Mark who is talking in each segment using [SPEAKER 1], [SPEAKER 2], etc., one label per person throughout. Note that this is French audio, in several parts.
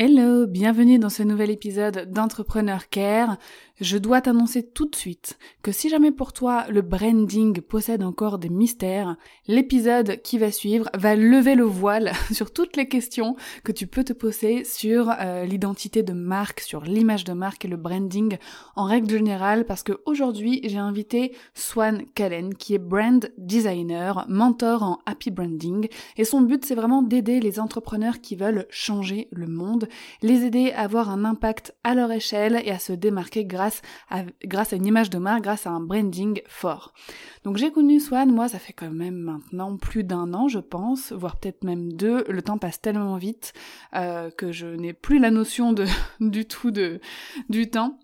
[SPEAKER 1] Hello, bienvenue dans ce nouvel épisode d'Entrepreneur Care. Je dois t'annoncer tout de suite que si jamais pour toi le branding possède encore des mystères, l'épisode qui va suivre va lever le voile sur toutes les questions que tu peux te poser sur euh, l'identité de marque, sur l'image de marque et le branding en règle générale parce que aujourd'hui j'ai invité Swan Callen qui est brand designer, mentor en happy branding et son but c'est vraiment d'aider les entrepreneurs qui veulent changer le monde les aider à avoir un impact à leur échelle et à se démarquer grâce grâce à une image de marque, grâce à un branding fort. Donc j'ai connu Swan, moi ça fait quand même maintenant plus d'un an je pense, voire peut-être même deux, le temps passe tellement vite euh, que je n'ai plus la notion du tout du temps.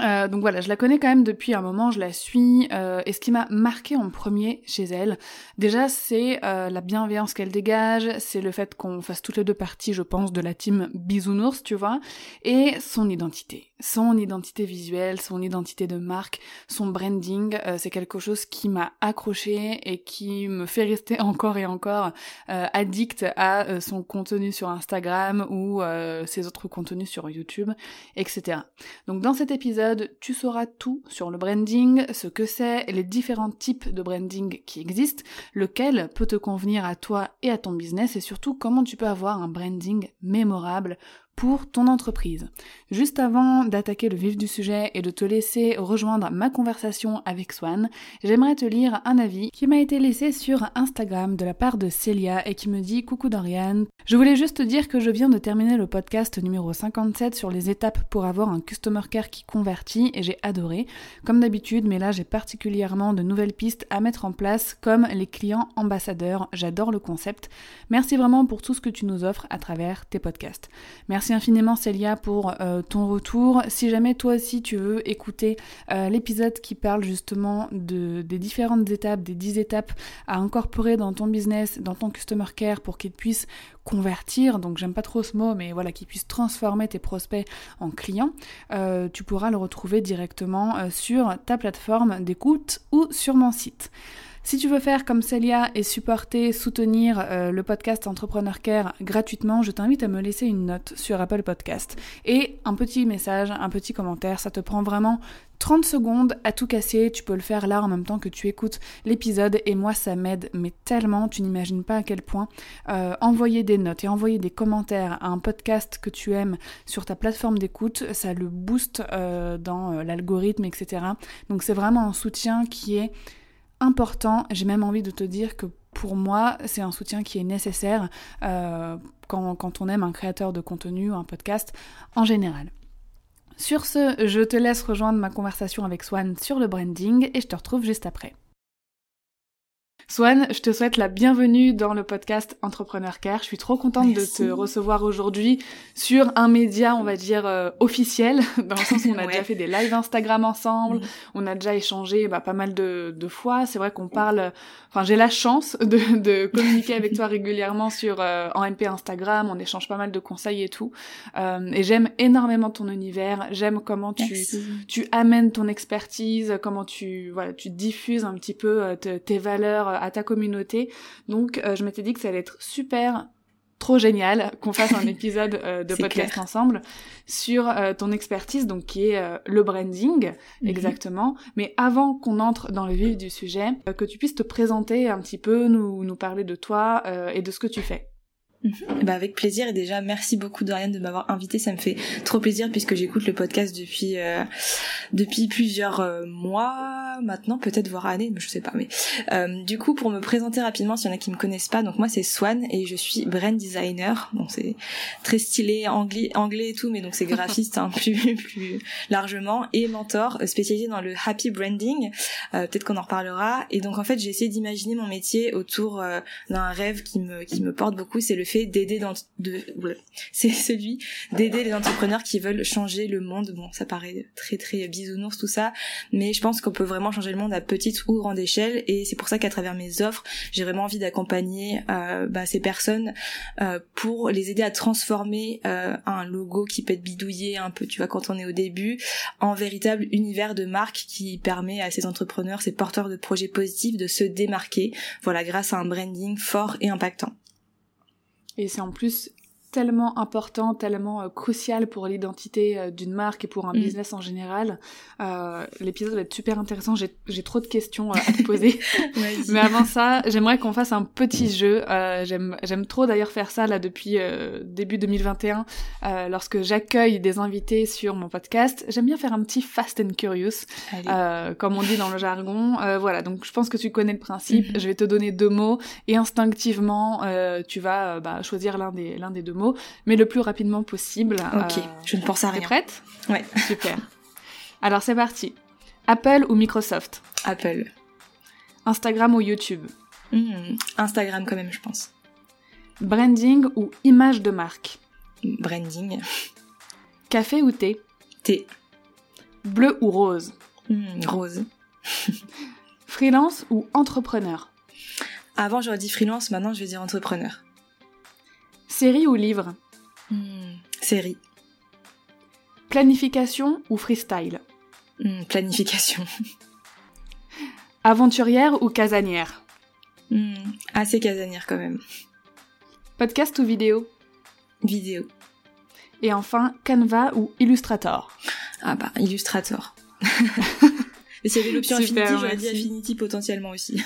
[SPEAKER 1] Euh, donc voilà, je la connais quand même depuis un moment, je la suis, euh, et ce qui m'a marqué en premier chez elle, déjà c'est la bienveillance qu'elle dégage, c'est le fait qu'on fasse toutes les deux parties, je pense, de la team bisounours, tu vois, et son identité. Son identité visuelle, son identité de marque, son branding, c'est quelque chose qui m'a accroché et qui me fait rester encore et encore addict à son contenu sur Instagram ou ses autres contenus sur YouTube, etc. Donc dans cet épisode, tu sauras tout sur le branding, ce que c'est, les différents types de branding qui existent, lequel peut te convenir à toi et à ton business et surtout comment tu peux avoir un branding mémorable pour ton entreprise. Juste avant d'attaquer le vif du sujet et de te laisser rejoindre ma conversation avec Swan, j'aimerais te lire un avis qui m'a été laissé sur Instagram de la part de Célia et qui me dit Coucou Dorian, je voulais juste te dire que je viens de terminer le podcast numéro 57 sur les étapes pour avoir un customer care qui convertit et j'ai adoré, comme d'habitude, mais là j'ai particulièrement de nouvelles pistes à mettre en place comme les clients ambassadeurs, j'adore le concept. Merci vraiment pour tout ce que tu nous offres à travers tes podcasts. Merci Infiniment Célia pour euh, ton retour. Si jamais toi aussi tu veux écouter euh, l'épisode qui parle justement de, des différentes étapes, des 10 étapes à incorporer dans ton business, dans ton customer care pour qu'il puisse convertir, donc j'aime pas trop ce mot, mais voilà, qu'il puisse transformer tes prospects en clients, euh, tu pourras le retrouver directement sur ta plateforme d'écoute ou sur mon site. Si tu veux faire comme Celia et supporter, soutenir euh, le podcast Entrepreneur Care gratuitement, je t'invite à me laisser une note sur Apple Podcast et un petit message, un petit commentaire. Ça te prend vraiment 30 secondes à tout casser. Tu peux le faire là en même temps que tu écoutes l'épisode et moi ça m'aide mais tellement, tu n'imagines pas à quel point. Euh, envoyer des notes et envoyer des commentaires à un podcast que tu aimes sur ta plateforme d'écoute, ça le booste euh, dans l'algorithme, etc. Donc c'est vraiment un soutien qui est important. J'ai même envie de te dire que pour moi, c'est un soutien qui est nécessaire euh, quand, quand on aime un créateur de contenu ou un podcast en général. Sur ce, je te laisse rejoindre ma conversation avec Swan sur le branding et je te retrouve juste après. Swan, je te souhaite la bienvenue dans le podcast Entrepreneur Care. Je suis trop contente de te recevoir aujourd'hui sur un média, on va dire, euh, officiel, dans le sens où on a déjà fait des lives Instagram ensemble, on a déjà échangé bah, pas mal de, de fois. C'est vrai qu'on parle, enfin j'ai la chance de, de communiquer avec toi régulièrement sur euh, en MP Instagram, on échange pas mal de conseils et tout. Euh, et j'aime énormément ton univers, j'aime comment tu, tu amènes ton expertise, comment tu, voilà, tu diffuses un petit peu euh, tes valeurs à ta communauté. Donc euh, je m'étais dit que ça allait être super trop génial qu'on fasse un épisode euh, de podcast ensemble sur euh, ton expertise donc qui est le branding mhm. exactement mais avant qu'on entre dans le vif du sujet que tu puisses te présenter un petit peu nous nous parler de toi et de ce que tu fais
[SPEAKER 2] Mhm. Bah avec plaisir et déjà merci beaucoup Dorian de m'avoir invité, ça me fait trop plaisir puisque j'écoute le podcast depuis euh, depuis plusieurs euh, mois maintenant, peut-être voire années, mais je sais pas. Mais euh, du coup, pour me présenter rapidement, s'il y en a qui me connaissent pas, donc moi c'est Swan et je suis brand designer. Donc c'est très stylé, anglais, anglais et tout, mais donc c'est graphiste hein, plus plus largement et mentor spécialisé dans le happy branding. Euh, peut-être qu'on en reparlera. Et donc en fait, j'ai essayé d'imaginer mon métier autour euh, d'un rêve qui me qui me porte beaucoup, c'est le fait d'aider dans de c'est celui d'aider les entrepreneurs qui veulent changer le monde. Bon, ça paraît très très bisounours tout ça, mais je pense qu'on peut vraiment changer le monde à petite ou grande échelle et c'est pour ça qu'à travers mes offres, j'ai vraiment envie d'accompagner euh, bah, ces personnes euh, pour les aider à transformer euh, un logo qui peut être bidouillé un peu, tu vois, quand on est au début, en véritable univers de marque qui permet à ces entrepreneurs, ces porteurs de projets positifs de se démarquer, voilà, grâce à un branding fort et impactant.
[SPEAKER 1] Et c'est en plus tellement important, tellement euh, crucial pour l'identité euh, d'une marque et pour un mm. business en général. Euh, L'épisode va être super intéressant. J'ai trop de questions à te poser. Mais avant ça, j'aimerais qu'on fasse un petit jeu. J'aime trop d'ailleurs faire ça là depuis début 2021 lorsque j'accueille des invités sur mon podcast. J'aime bien faire un petit fast and curious, comme on dit dans le jargon. voilà, donc je pense que tu connais le principe. Mm-hmm. Je vais te donner deux mots et instinctivement, tu vas bah, choisir l'un des l'un des deux mots, mais le plus rapidement possible.
[SPEAKER 2] Ok, euh, je ne pense à rien.
[SPEAKER 1] prête
[SPEAKER 2] Ouais.
[SPEAKER 1] Super. Alors c'est parti. Apple ou Microsoft?
[SPEAKER 2] Apple.
[SPEAKER 1] Instagram ou YouTube?
[SPEAKER 2] Hmm, Instagram quand même, je pense.
[SPEAKER 1] Branding ou image de marque?
[SPEAKER 2] Branding.
[SPEAKER 1] Café ou thé?
[SPEAKER 2] Thé.
[SPEAKER 1] Bleu ou rose?
[SPEAKER 2] Hmm, Rose.
[SPEAKER 1] freelance ou entrepreneur?
[SPEAKER 2] Avant j'aurais dit freelance, maintenant je vais dire entrepreneur.
[SPEAKER 1] Série ou livre
[SPEAKER 2] hmm, Série.
[SPEAKER 1] Planification ou freestyle
[SPEAKER 2] hmm, Planification.
[SPEAKER 1] Aventurière ou casanière
[SPEAKER 2] hmm, Assez casanière quand même.
[SPEAKER 1] Podcast ou vidéo
[SPEAKER 2] Vidéo.
[SPEAKER 1] Et enfin, Canva ou Illustrator
[SPEAKER 2] Ah bah, Illustrator. Et s'il y avait l'option Affinity, j'aurais dit Affinity potentiellement aussi.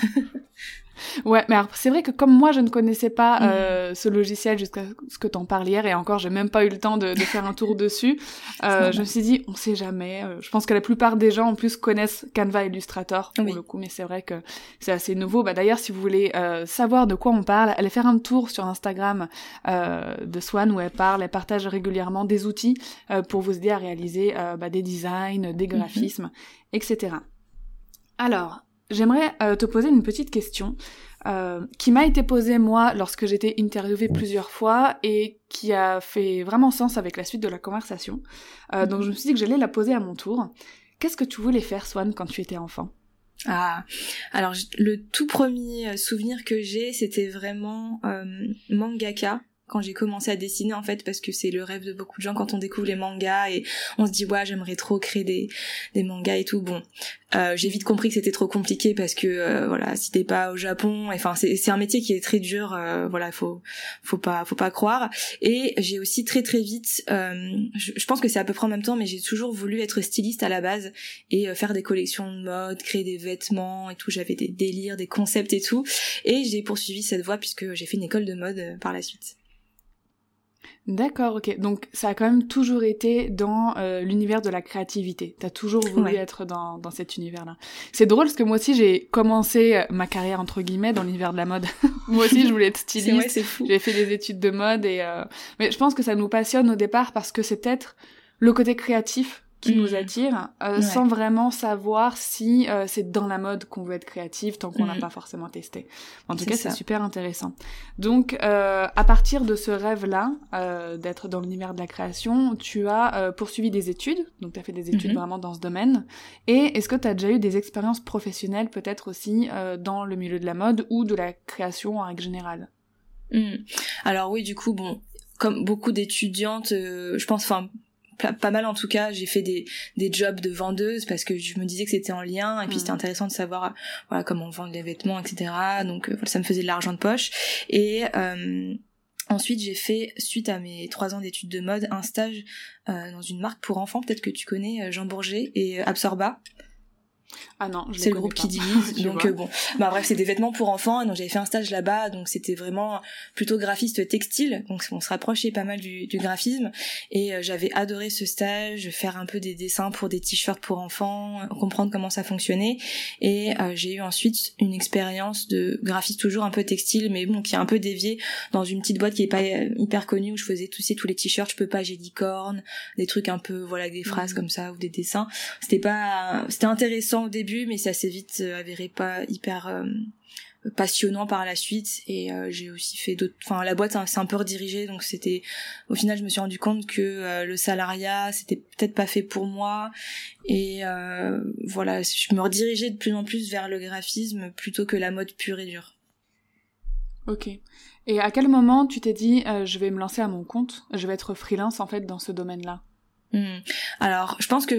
[SPEAKER 1] Ouais, mais c'est vrai que comme moi je ne connaissais pas mm. euh, ce logiciel jusqu'à ce que t'en parles hier et encore j'ai même pas eu le temps de, de faire un tour dessus, euh, je me suis dit on sait jamais. Euh, je pense que la plupart des gens en plus connaissent Canva Illustrator pour le coup, mais c'est vrai que c'est assez nouveau. Bah d'ailleurs si vous voulez euh, savoir de quoi on parle, allez faire un tour sur Instagram euh, de Swan où elle parle, elle partage régulièrement des outils pour vous aider à réaliser bah, des designs, des mhm. graphismes, etc. Alors, J'aimerais euh, te poser une petite question euh, qui m'a été posée moi lorsque j'étais interviewée plusieurs fois et qui a fait vraiment sens avec la suite de la conversation. Euh, donc je me suis dit que j'allais la poser à mon tour. Qu'est-ce que tu voulais faire, Swan, quand tu étais enfant?
[SPEAKER 2] Ah, alors le tout premier souvenir que j'ai, c'était vraiment mangaka quand j'ai commencé à dessiner en fait parce que c'est le rêve de beaucoup de gens quand on découvre les mangas et on se dit ouais j'aimerais trop créer des, des mangas et tout. Bon euh, j'ai vite compris que c'était trop compliqué parce que euh, voilà si t'es pas au Japon enfin c'est un métier qui est très dur euh, voilà faut faut pas faut pas croire. Et j'ai aussi très très vite euh, je, je, pense que c'est à peu près en même temps mais j'ai toujours voulu être styliste à la base et euh, faire des collections de mode créer des vêtements et tout. J'avais des délires des concepts et tout. Et j'ai poursuivi cette voie puisque j'ai fait une école de mode par la suite
[SPEAKER 1] D'accord, ok. Donc ça a quand même toujours été dans euh, l'univers de la créativité. T'as toujours voulu être dans, dans cet univers-là. C'est drôle parce que moi aussi j'ai commencé euh, ma carrière entre guillemets dans l'univers de la mode. moi aussi je voulais être styliste. J'ai fait des études de mode et euh... mais je pense que ça nous passionne au départ parce que c'est peut-être le côté créatif qui nous mm. attire, euh, sans vraiment savoir si euh, c'est dans la mode qu'on veut être créatif tant qu'on n'a mm. pas forcément testé. En tout cas, c'est super intéressant. Donc, euh, à partir de ce rêve-là, d'être dans l'univers de la création, tu as poursuivi des études, donc tu as fait des études mm-hmm. vraiment dans ce domaine. Et est-ce que tu as déjà eu des expériences professionnelles peut-être aussi dans le milieu de la mode ou de la création en règle générale?
[SPEAKER 2] Mm. Alors oui, du coup, bon, comme beaucoup d'étudiantes, je pense, enfin pas mal en tout cas j'ai fait des, des jobs de vendeuse parce que je me disais que c'était en lien et puis c'était mm. intéressant de savoir voilà comment vendre les vêtements etc donc euh, ça me faisait de l'argent de poche et euh, Ensuite, j'ai fait, suite à mes trois ans d'études de mode, un stage euh, dans une marque pour enfants, peut-être que tu connais, Jean Bourget et Absorba.
[SPEAKER 1] Ah non,
[SPEAKER 2] c'est le groupe qui divise. donc bon, bah bref, c'est des vêtements pour enfants. Et donc j'avais fait un stage là-bas, donc c'était vraiment plutôt graphiste textile. Donc on se rapprochait pas mal du, du graphisme. Et j'avais adoré ce stage, faire un peu des dessins pour des t-shirts pour enfants, comprendre comment ça fonctionnait. Et j'ai eu ensuite une expérience de graphiste toujours un peu textile, mais bon, qui est un peu dévié dans une petite boîte qui est pas hyper connue où je faisais tous ces tous les t-shirts. Je peux pas, j'ai licorne, des trucs un peu voilà des phrases mmh. comme ça ou des dessins. C'était pas, c'était intéressant au début, mais ça s'est vite euh, avéré pas hyper euh, passionnant par la suite. Et euh, j'ai aussi fait d'autres enfin la boîte s'est un peu redirigée. Donc c'était au final je me suis rendu compte que le salariat c'était peut-être pas fait pour moi. Et voilà je me redirigeais de plus en plus vers le graphisme plutôt que la mode pure et dure.
[SPEAKER 1] Ok. Et à quel moment tu t'es dit je vais me lancer à mon compte? Je vais être freelance en fait dans ce domaine
[SPEAKER 2] Hmm. Alors, je pense que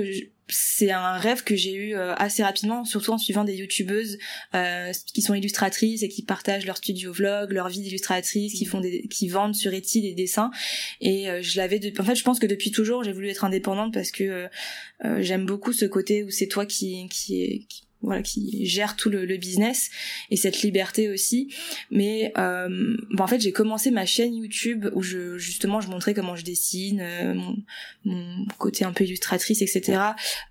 [SPEAKER 2] c'est un rêve que j'ai eu euh, assez rapidement, surtout en suivant des youtubeuses euh, qui sont illustratrices et qui partagent leur studio vlog, leur vie d'illustratrice, qui hmm. font des, qui vendent sur Etsy des dessins. Et euh, je l'avais, en fait, je pense que depuis toujours, j'ai voulu être indépendante parce que j'aime beaucoup ce côté où c'est toi qui qui, qui voilà qui gère tout le, business et cette liberté aussi. Mais euh, en fait j'ai commencé ma chaîne YouTube où je justement je montrais comment je dessine euh, mon, mon, côté un peu illustratrice etc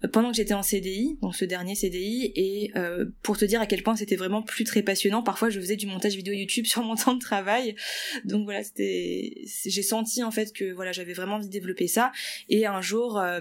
[SPEAKER 2] euh, pendant que j'étais en CDI donc ce dernier CDI et euh, pour te dire à quel point c'était vraiment plus très passionnant parfois je faisais du montage vidéo YouTube sur mon temps de travail. Donc voilà c'était j'ai senti en fait que voilà j'avais vraiment envie de développer ça. Et un jour euh,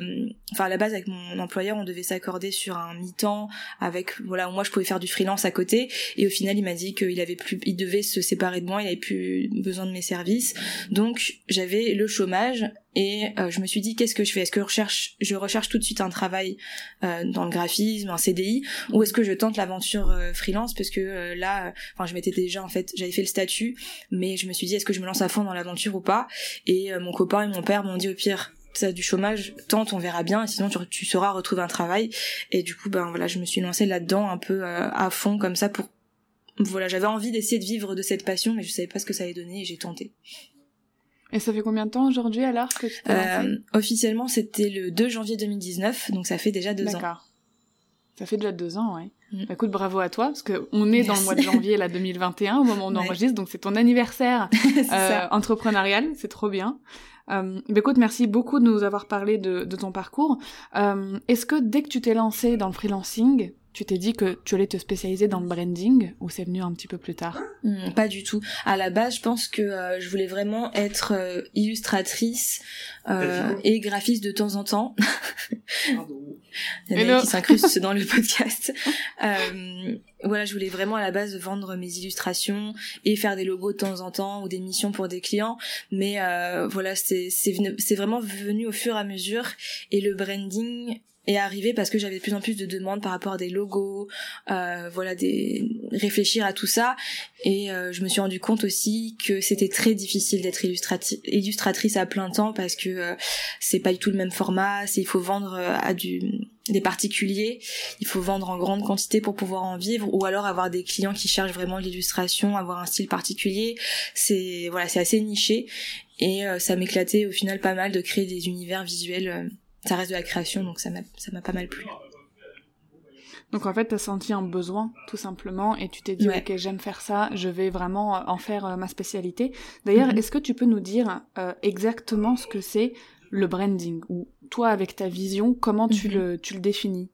[SPEAKER 2] enfin à la base avec mon employeur on devait s'accorder sur un mi-temps avec voilà moi je pouvais faire du freelance à côté. Et au final il m'a dit qu'il avait plus il devait se séparer de moi il avait plus besoin de mes services. Donc j'avais le chômage et euh, je me suis dit qu'est-ce que je fais? Est-ce que je recherche je recherche tout de suite un travail euh, dans le graphisme un CDI ou est-ce que je tente l'aventure euh, freelance? Parce que là enfin je m'étais déjà en fait j'avais fait le statut mais je me suis dit est-ce que je me lance à fond dans l'aventure ou pas? Et mon copain et mon père m'ont dit au pire as du chômage, tente, on verra bien, et sinon tu, tu sauras retrouver un travail. Et du coup, ben voilà, je me suis lancée là-dedans un peu euh, à fond comme ça pour, voilà, j'avais envie d'essayer de vivre de cette passion, mais je savais pas ce que ça allait donner et j'ai tenté.
[SPEAKER 1] Et ça fait combien de temps aujourd'hui alors que tu t'es euh,
[SPEAKER 2] Officiellement, c'était le 2 janvier 2019, donc ça fait déjà deux ans. D'accord.
[SPEAKER 1] Ça fait déjà deux ans, ouais. Mm. Bah, écoute, bravo à toi, parce que on est dans le mois de janvier là 2021 au moment où on enregistre, donc c'est ton anniversaire euh, entrepreneurial, c'est trop bien. Euh, bah, écoute, merci beaucoup de nous avoir parlé de, de ton parcours. Euh, Est-ce que dès que tu t'es lancé dans le freelancing, tu t'es dit que tu allais te spécialiser dans le branding ou c'est venu un petit peu plus tard?
[SPEAKER 2] Hmm, Pas du tout. À la base, je pense que euh, je voulais vraiment être euh, illustratrice euh, et graphiste de temps en temps. Il y en a qui s'incrustent dans le podcast. Voilà, je voulais vraiment à la base vendre mes illustrations et faire des logos de temps en temps ou des missions pour des clients. Mais voilà, c'est c'est vraiment venu au fur et à mesure et le branding est arrivé parce que j'avais de plus en plus de demandes par rapport à des logos, euh, voilà, des réfléchir à tout ça. Et euh, je me suis rendu compte aussi que c'était très difficile d'être illustratrice à plein temps parce que euh, c'est pas du tout le même format. C'est il faut vendre euh, à du des particuliers, il faut vendre en grande quantité pour pouvoir en vivre, ou alors avoir des clients qui cherchent vraiment l'illustration, avoir un style particulier. C'est voilà, c'est assez niché et ça m'éclatait au final pas mal de créer des univers visuels ça reste de la création, donc ça m'a, pas mal plu.
[SPEAKER 1] Donc en fait, tu as senti un besoin, tout simplement, et tu t'es dit, ok, j'aime faire ça, je vais vraiment euh, en faire euh, ma spécialité. D'ailleurs, mm-hmm. est-ce que tu peux nous dire euh, exactement ce que c'est le branding? Ou toi, avec ta vision, comment tu, mm-hmm. le, tu le définis?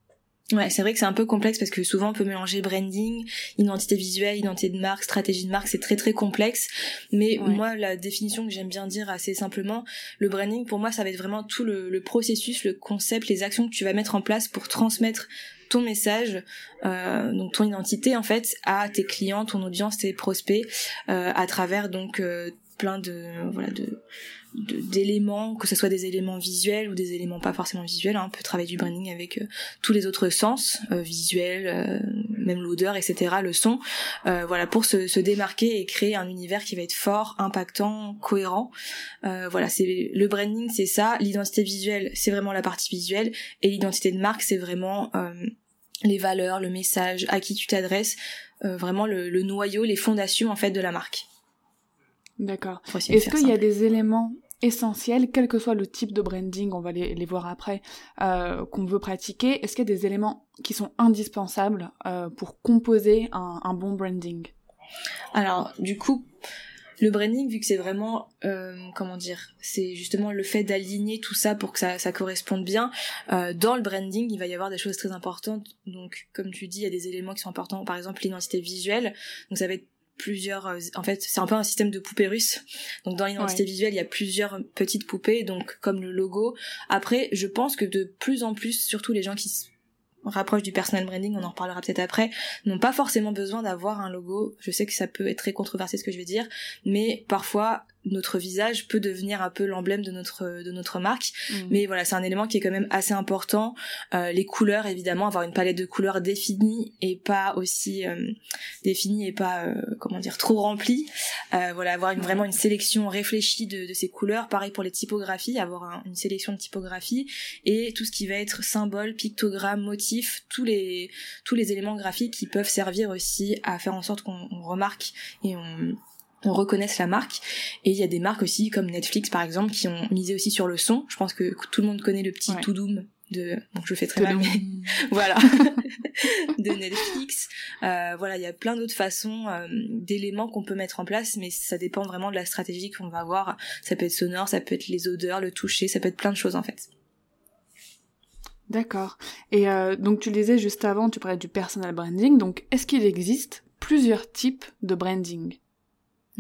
[SPEAKER 2] Ouais, c'est vrai que c'est un peu complexe parce que souvent on peut mélanger branding, identité visuelle, identité de marque, stratégie de marque, c'est très très complexe. Mais moi, la définition que j'aime bien dire assez simplement, le branding pour moi, ça va être vraiment tout le, processus, le concept, les actions que tu vas mettre en place pour transmettre ton message, euh, donc ton identité en fait, à tes clients, ton audience, tes prospects, euh, à travers donc euh, plein de voilà de d'éléments, que ce soit des éléments visuels ou des éléments pas forcément visuels. Hein. On peut travailler du branding avec euh, tous les autres sens, euh, visuels, euh, même l'odeur, etc., le son. voilà, pour se, se, démarquer et créer un univers qui va être fort, impactant, cohérent. voilà, c'est le branding, c'est ça. L'identité visuelle, c'est vraiment la partie visuelle, et l'identité de marque, c'est vraiment les valeurs, le message, à qui tu t'adresses, vraiment le, le noyau, les fondations en fait de la marque.
[SPEAKER 1] D'accord. Est-ce qu'il y a des éléments essentiels, quel que soit le type de branding, on va les, les voir après, euh, qu'on veut pratiquer Est-ce qu'il y a des éléments qui sont indispensables euh, pour composer un, un bon branding?
[SPEAKER 2] Alors, du coup, le branding, vu que c'est vraiment, euh, comment dire, c'est justement le fait d'aligner tout ça pour que ça, ça corresponde bien. Euh, dans le branding, il va y avoir des choses très importantes. Donc, comme tu dis, il y a des éléments qui sont importants. Par exemple, l'identité visuelle. Donc, ça va être plusieurs euh, en fait c'est un peu un système de poupées russes. Donc dans l'identité visuelle il y a plusieurs petites poupées donc comme le logo. Après je pense que de plus en plus surtout les gens qui rapproche du personal branding, on en reparlera peut-être après, n'ont pas forcément besoin d'avoir un logo. Je sais que ça peut être très controversé ce que je vais dire, mais parfois notre visage peut devenir un peu l'emblème de notre de notre marque. Mm. mais voilà c'est un élément qui est quand même assez important. Euh, les couleurs évidemment avoir une palette de couleurs définie et pas aussi euh, définie et pas euh, comment dire trop remplie. Euh, voilà avoir une, vraiment une sélection réfléchie de, de, ces couleurs. Pareil pour les typographies avoir une sélection de typographies et tout ce qui va être symbole pictogramme motif tous les tous les éléments graphiques qui peuvent servir aussi à faire en sorte qu'on remarque et on on reconnaisse la marque. Et il y a des marques aussi comme Netflix par exemple qui ont misé aussi sur le son. Je pense que tout le monde connaît le petit to doom de bon je fais très mal mais voilà. De Netflix. Euh, voilà il y a plein d'autres façons euh, d'éléments qu'on peut mettre en place mais ça dépend vraiment de la stratégie qu'on va avoir. Ça peut être sonore ça peut être les odeurs le toucher ça peut être plein de choses en fait.
[SPEAKER 1] D'accord. Et euh, donc tu le disais juste avant, tu parlais du personal branding. Donc est-ce qu'il existe plusieurs types de branding?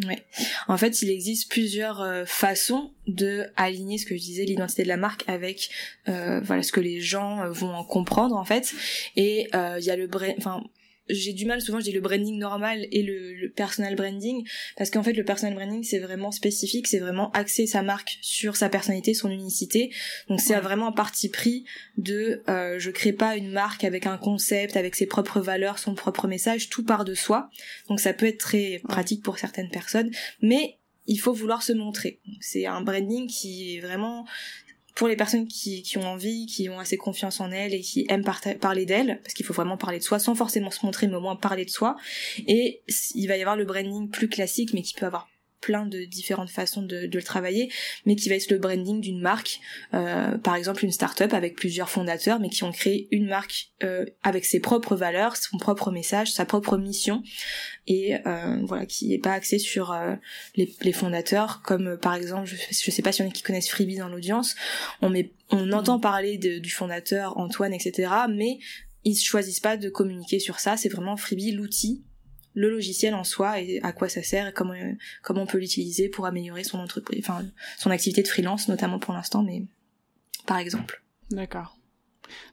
[SPEAKER 2] Ouais. En fait, il existe plusieurs euh, façons de aligner ce que je disais l'identité de la marque avec euh, voilà ce que les gens euh, vont en comprendre en fait. Et il y a le enfin j'ai du mal souvent je dis le branding normal et le, le personal branding parce qu'en fait le personal branding c'est vraiment spécifique c'est vraiment axer sa marque sur sa personnalité son unicité. Donc c'est vraiment un parti pris de euh, je crée pas une marque avec un concept avec ses propres valeurs son propre message tout part de soi. Donc ça peut être très pratique pour certaines personnes mais il faut vouloir se montrer. C'est un branding qui est vraiment pour les personnes qui, qui ont envie, qui ont assez confiance en elles et qui aiment parler d'elles, parce qu'il faut vraiment parler de soi sans forcément se montrer, mais au moins parler de soi. Et il va y avoir le branding plus classique, mais qui peut avoir plein de différentes façons de, de, le travailler, mais qui va être le branding d'une marque, euh, par exemple une start-up avec plusieurs fondateurs, mais qui ont créé une marque euh, avec ses propres valeurs, son propre message, sa propre mission, et euh, voilà, qui est pas axé sur euh, les, les, fondateurs, comme euh, par exemple, je, je sais pas si y en a qui connaissent Freebie dans l'audience, on met, on entend parler de, du fondateur Antoine, etc., mais ils choisissent pas de communiquer sur ça, c'est vraiment Freebie l'outil le logiciel en soi et à quoi ça sert et comment comment on peut l'utiliser pour améliorer son entreprise enfin son activité de freelance notamment pour l'instant mais par exemple
[SPEAKER 1] d'accord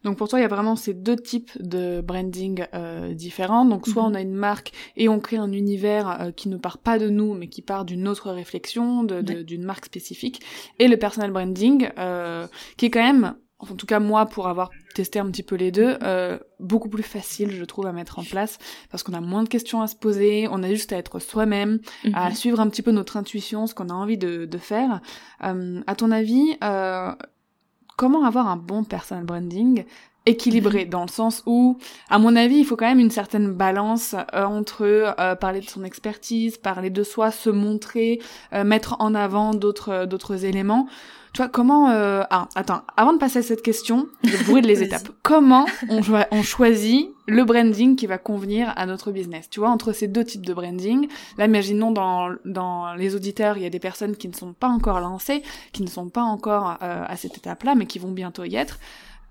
[SPEAKER 1] donc pour toi, il y a vraiment ces deux types de branding euh, différents. Donc soit mhm. on a une marque et on crée un univers euh, qui ne part pas de nous, mais qui part d'une autre réflexion, d'une marque spécifique. Et le personal branding, euh, qui est quand même en tout cas moi pour avoir testé un petit peu les deux, euh, beaucoup plus facile je trouve à mettre en place parce qu'on a moins de questions à se poser, on a juste à être soi-même, à mhm. suivre un petit peu notre intuition, ce qu'on a envie de, de faire. Euh, à ton avis, euh, comment avoir un bon personal branding équilibré mhm. dans le sens où, à mon avis, il faut quand même une certaine balance euh, entre euh, parler de son expertise, parler de soi, se montrer, euh, mettre en avant d'autres d'autres éléments. Tu vois, comment... Euh... Ah, attends, avant de passer à cette question, je brûle les étapes. Comment on, on choisit le branding qui va convenir à notre business? Tu vois, entre ces deux types de branding, là, imaginons dans, dans les auditeurs, il y a des personnes qui ne sont pas encore lancées, qui ne sont pas encore euh, à cette étape-là, mais qui vont bientôt y être.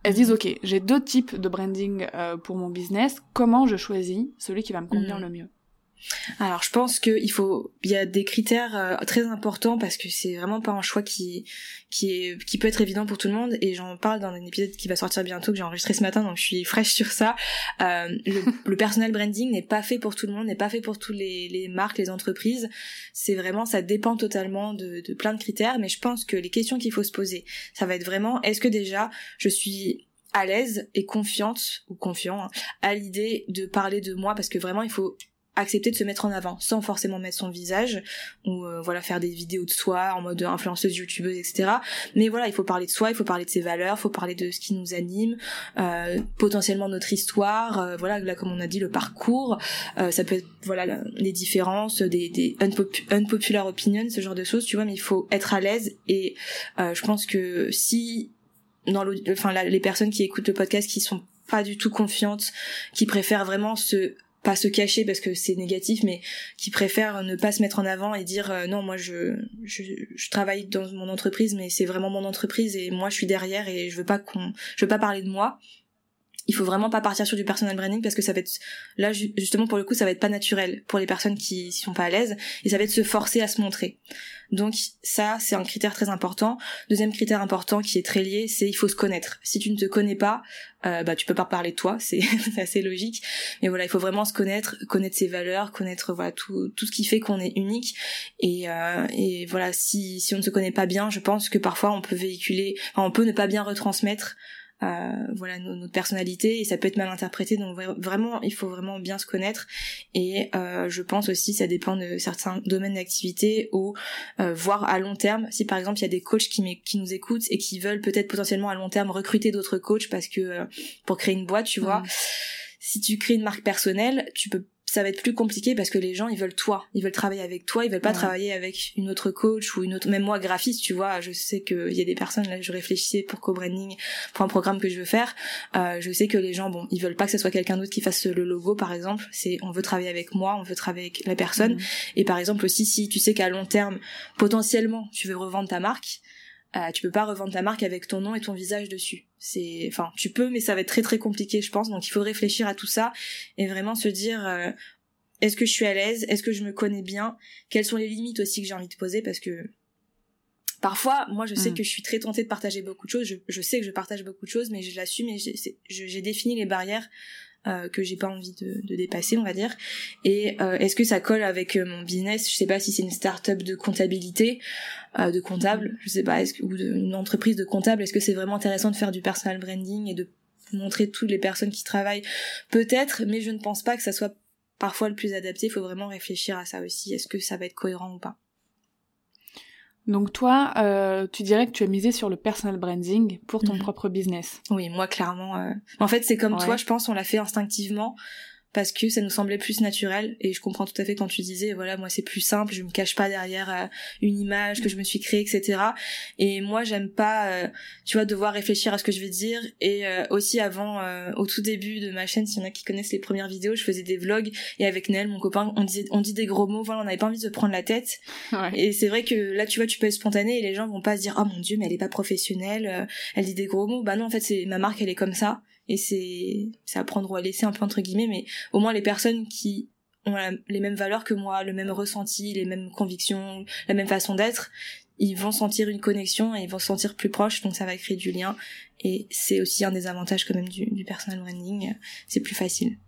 [SPEAKER 1] Elles disent, OK, j'ai deux types de branding euh, pour mon business, comment je choisis celui qui va me convenir mm. le mieux?
[SPEAKER 2] Alors je pense qu'il faut, il y a des critères euh, très importants parce que c'est vraiment pas un choix qui qui est qui peut être évident pour tout le monde et j'en parle dans un épisode qui va sortir bientôt que j'ai enregistré ce matin donc je suis fraîche sur ça. Euh, le, le personal branding n'est pas fait pour tout le monde, n'est pas fait pour tous les, les marques, les entreprises. C'est vraiment ça dépend totalement de, de plein de critères, mais je pense que les questions qu'il faut se poser, ça va être vraiment est-ce que déjà je suis à l'aise et confiante ou confiant hein, à l'idée de parler de moi? Parce que vraiment il faut accepter de se mettre en avant sans forcément mettre son visage ou euh, voilà faire des vidéos de soi en mode influenceuse youtubeuse etc mais voilà il faut parler de soi il faut parler de ses valeurs il faut parler de ce qui nous anime euh, potentiellement notre histoire euh, voilà là comme on a dit le parcours. Euh, ça peut être voilà les différences des, des unpopular opinions ce genre de choses tu vois mais il faut être à l'aise. Et je pense que si dans enfin les personnes qui écoutent le podcast qui sont pas du tout confiantes, qui préfèrent vraiment se pas se cacher parce que c'est négatif, mais qui préfèrent ne pas se mettre en avant et dire euh, non, moi je, je, je travaille dans mon entreprise, mais c'est vraiment mon entreprise et moi je suis derrière et je veux pas qu'on, je veux pas parler de moi il faut vraiment pas partir sur du personal branding parce que ça va être là justement pour le coup ça va être pas naturel pour les personnes qui sont pas à l'aise et ça va être se forcer à se montrer. Donc ça c'est un critère très important. Deuxième critère important qui est très lié, c'est il faut se connaître. Si tu ne te connais pas, euh, bah tu peux pas parler de toi, c'est assez logique. Mais voilà, il faut vraiment se connaître, connaître ses valeurs, connaître voilà tout tout ce qui fait qu'on est unique. Et euh, et voilà, si si on ne se connaît pas bien, je pense que parfois on peut véhiculer, enfin, on peut ne pas bien retransmettre euh, voilà notre personnalité et ça peut être mal interprété donc vraiment il faut vraiment bien se connaître et euh, je pense aussi ça dépend de certains domaines d'activité ou euh, voir à long terme si par exemple il y a des coachs qui, qui nous écoutent et qui veulent peut-être potentiellement à long terme recruter d'autres coachs parce que pour créer une boîte tu vois mmh. si tu crées une marque personnelle tu peux ça va être plus compliqué parce que les gens ils veulent toi, ils veulent travailler avec toi, ils veulent pas travailler avec une autre coach ou une autre même moi graphiste, tu vois, je sais que il y a des personnes là je réfléchissais pour co-branding pour un programme que je veux faire, euh, je sais que les gens bon, ils veulent pas que ce soit quelqu'un d'autre qui fasse le logo par exemple, c'est on veut travailler avec moi, on veut travailler avec la personne. Mhm. et par exemple aussi si tu sais qu'à long terme potentiellement tu veux revendre ta marque, euh, tu peux pas revendre ta marque avec ton nom et ton visage dessus. C'est, enfin, tu peux, mais ça va être très très compliqué, je pense. Donc il faut réfléchir à tout ça et vraiment se dire, euh, est-ce que je suis à l'aise, est-ce que je me connais bien, quelles sont les limites aussi que j'ai envie de poser, parce que parfois, moi, je sais mm. que je suis très tentée de partager beaucoup de choses. Je, je sais que je partage beaucoup de choses, mais je l'assume et j'ai défini les barrières euh, que j'ai pas envie de, de, dépasser, on va dire. Et euh, est-ce que ça colle avec euh, mon business? Je sais pas si c'est une start-up de comptabilité, euh, de comptable, je sais pas, est-ce que, ou une entreprise de comptable. Est-ce que c'est vraiment intéressant de faire du personal branding et de montrer toutes les personnes qui travaillent? Peut-être, mais je ne pense pas que ça soit parfois le plus adapté. Il faut vraiment réfléchir à ça aussi. Est-ce que ça va être cohérent ou pas?
[SPEAKER 1] Donc toi, euh, tu dirais que tu as misé sur le personal branding pour ton mhm. propre business.
[SPEAKER 2] Oui, moi clairement. Euh... En fait, c'est comme toi, je pense, on l'a fait instinctivement parce que ça nous semblait plus naturel. Et je comprends tout à fait quand tu disais voilà moi c'est plus simple je me cache pas derrière euh, une image que je me suis créée etc et moi j'aime pas euh, tu vois devoir réfléchir à ce que je vais dire. Et euh, aussi avant au tout début de ma chaîne s'il y en a qui connaissent les premières vidéos je faisais des vlogs. Et avec Nel mon copain on disait on dit des gros mots. Voilà on n'avait pas envie de se prendre la tête. Et c'est vrai que là tu vois tu peux être spontané et les gens vont pas se dire oh mon dieu mais elle est pas professionnelle elle dit des gros mots. Bah non en fait c'est ma marque elle est comme ça et c'est c'est à prendre ou à laisser un peu entre guillemets mais au moins les personnes qui ont les mêmes valeurs que moi le même ressenti les mêmes convictions la même façon d'être ils vont sentir une connexion et ils vont se sentir plus proches. Donc ça va créer du lien. Et c'est aussi un des avantages quand même du, du personal branding. C'est plus facile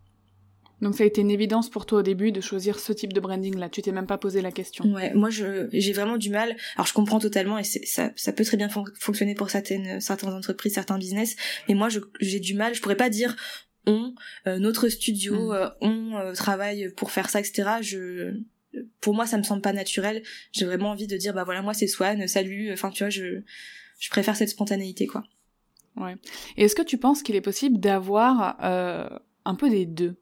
[SPEAKER 1] donc ça a été une évidence pour toi au début de choisir ce type de branding là. Tu t'es même pas posé la question.
[SPEAKER 2] Ouais, moi je j'ai vraiment du mal. Alors je comprends totalement et ça ça peut très bien fonctionner pour certaines certaines entreprises, certains business. Mais moi j'ai du mal. Je pourrais pas dire on euh, notre studio, mm. euh, on euh, travaille pour faire ça, etc. Je pour moi ça me semble pas naturel. J'ai vraiment envie de dire bah voilà moi c'est Swan, salut. Enfin tu vois je je préfère cette spontanéité quoi.
[SPEAKER 1] Ouais. Et est-ce que tu penses qu'il est possible d'avoir un peu des deux?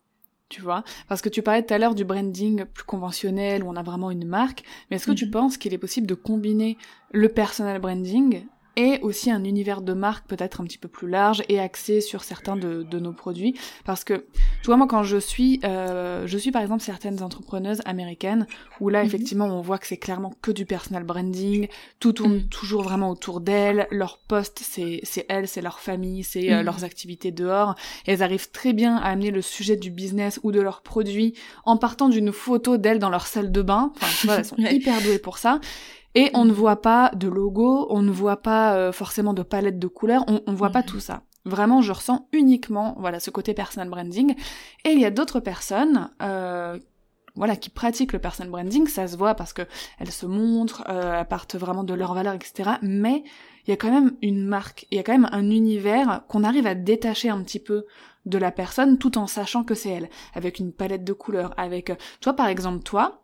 [SPEAKER 1] Tu vois Parce que tu parlais tout à l'heure du branding plus conventionnel où on a vraiment une marque, mais est-ce que tu mhm. penses qu'il est possible de combiner le personal branding et aussi un univers de marque peut-être un petit peu plus large et axé sur certains de, de nos produits. Parce que tu vois moi quand je suis euh, je suis par exemple certaines entrepreneuses américaines où là mhm. effectivement on voit que c'est clairement que du personal branding. Tout tourne mhm. toujours vraiment autour d'elles. Leur poste c'est c'est elles c'est leur famille c'est euh, mhm. leurs activités dehors. Et elles arrivent très bien à amener le sujet du business ou de leurs produits en partant d'une photo d'elles dans leur salle de bain. Enfin tu vois elles sont hyper douées pour ça et on ne voit pas de logo, on ne voit pas euh, forcément de palette de couleurs, on, on voit pas tout ça. Vraiment, je ressens uniquement voilà ce côté personal branding. Et il y a d'autres personnes euh, voilà, qui pratiquent le personal branding, ça se voit parce que elles se montrent, euh, elles partent vraiment de leurs valeurs, etc. Mais il y a quand même une marque, il y a quand même un univers qu'on arrive à détacher un petit peu de la personne tout en sachant que c'est elle, avec une palette de couleurs, avec euh, toi par exemple toi,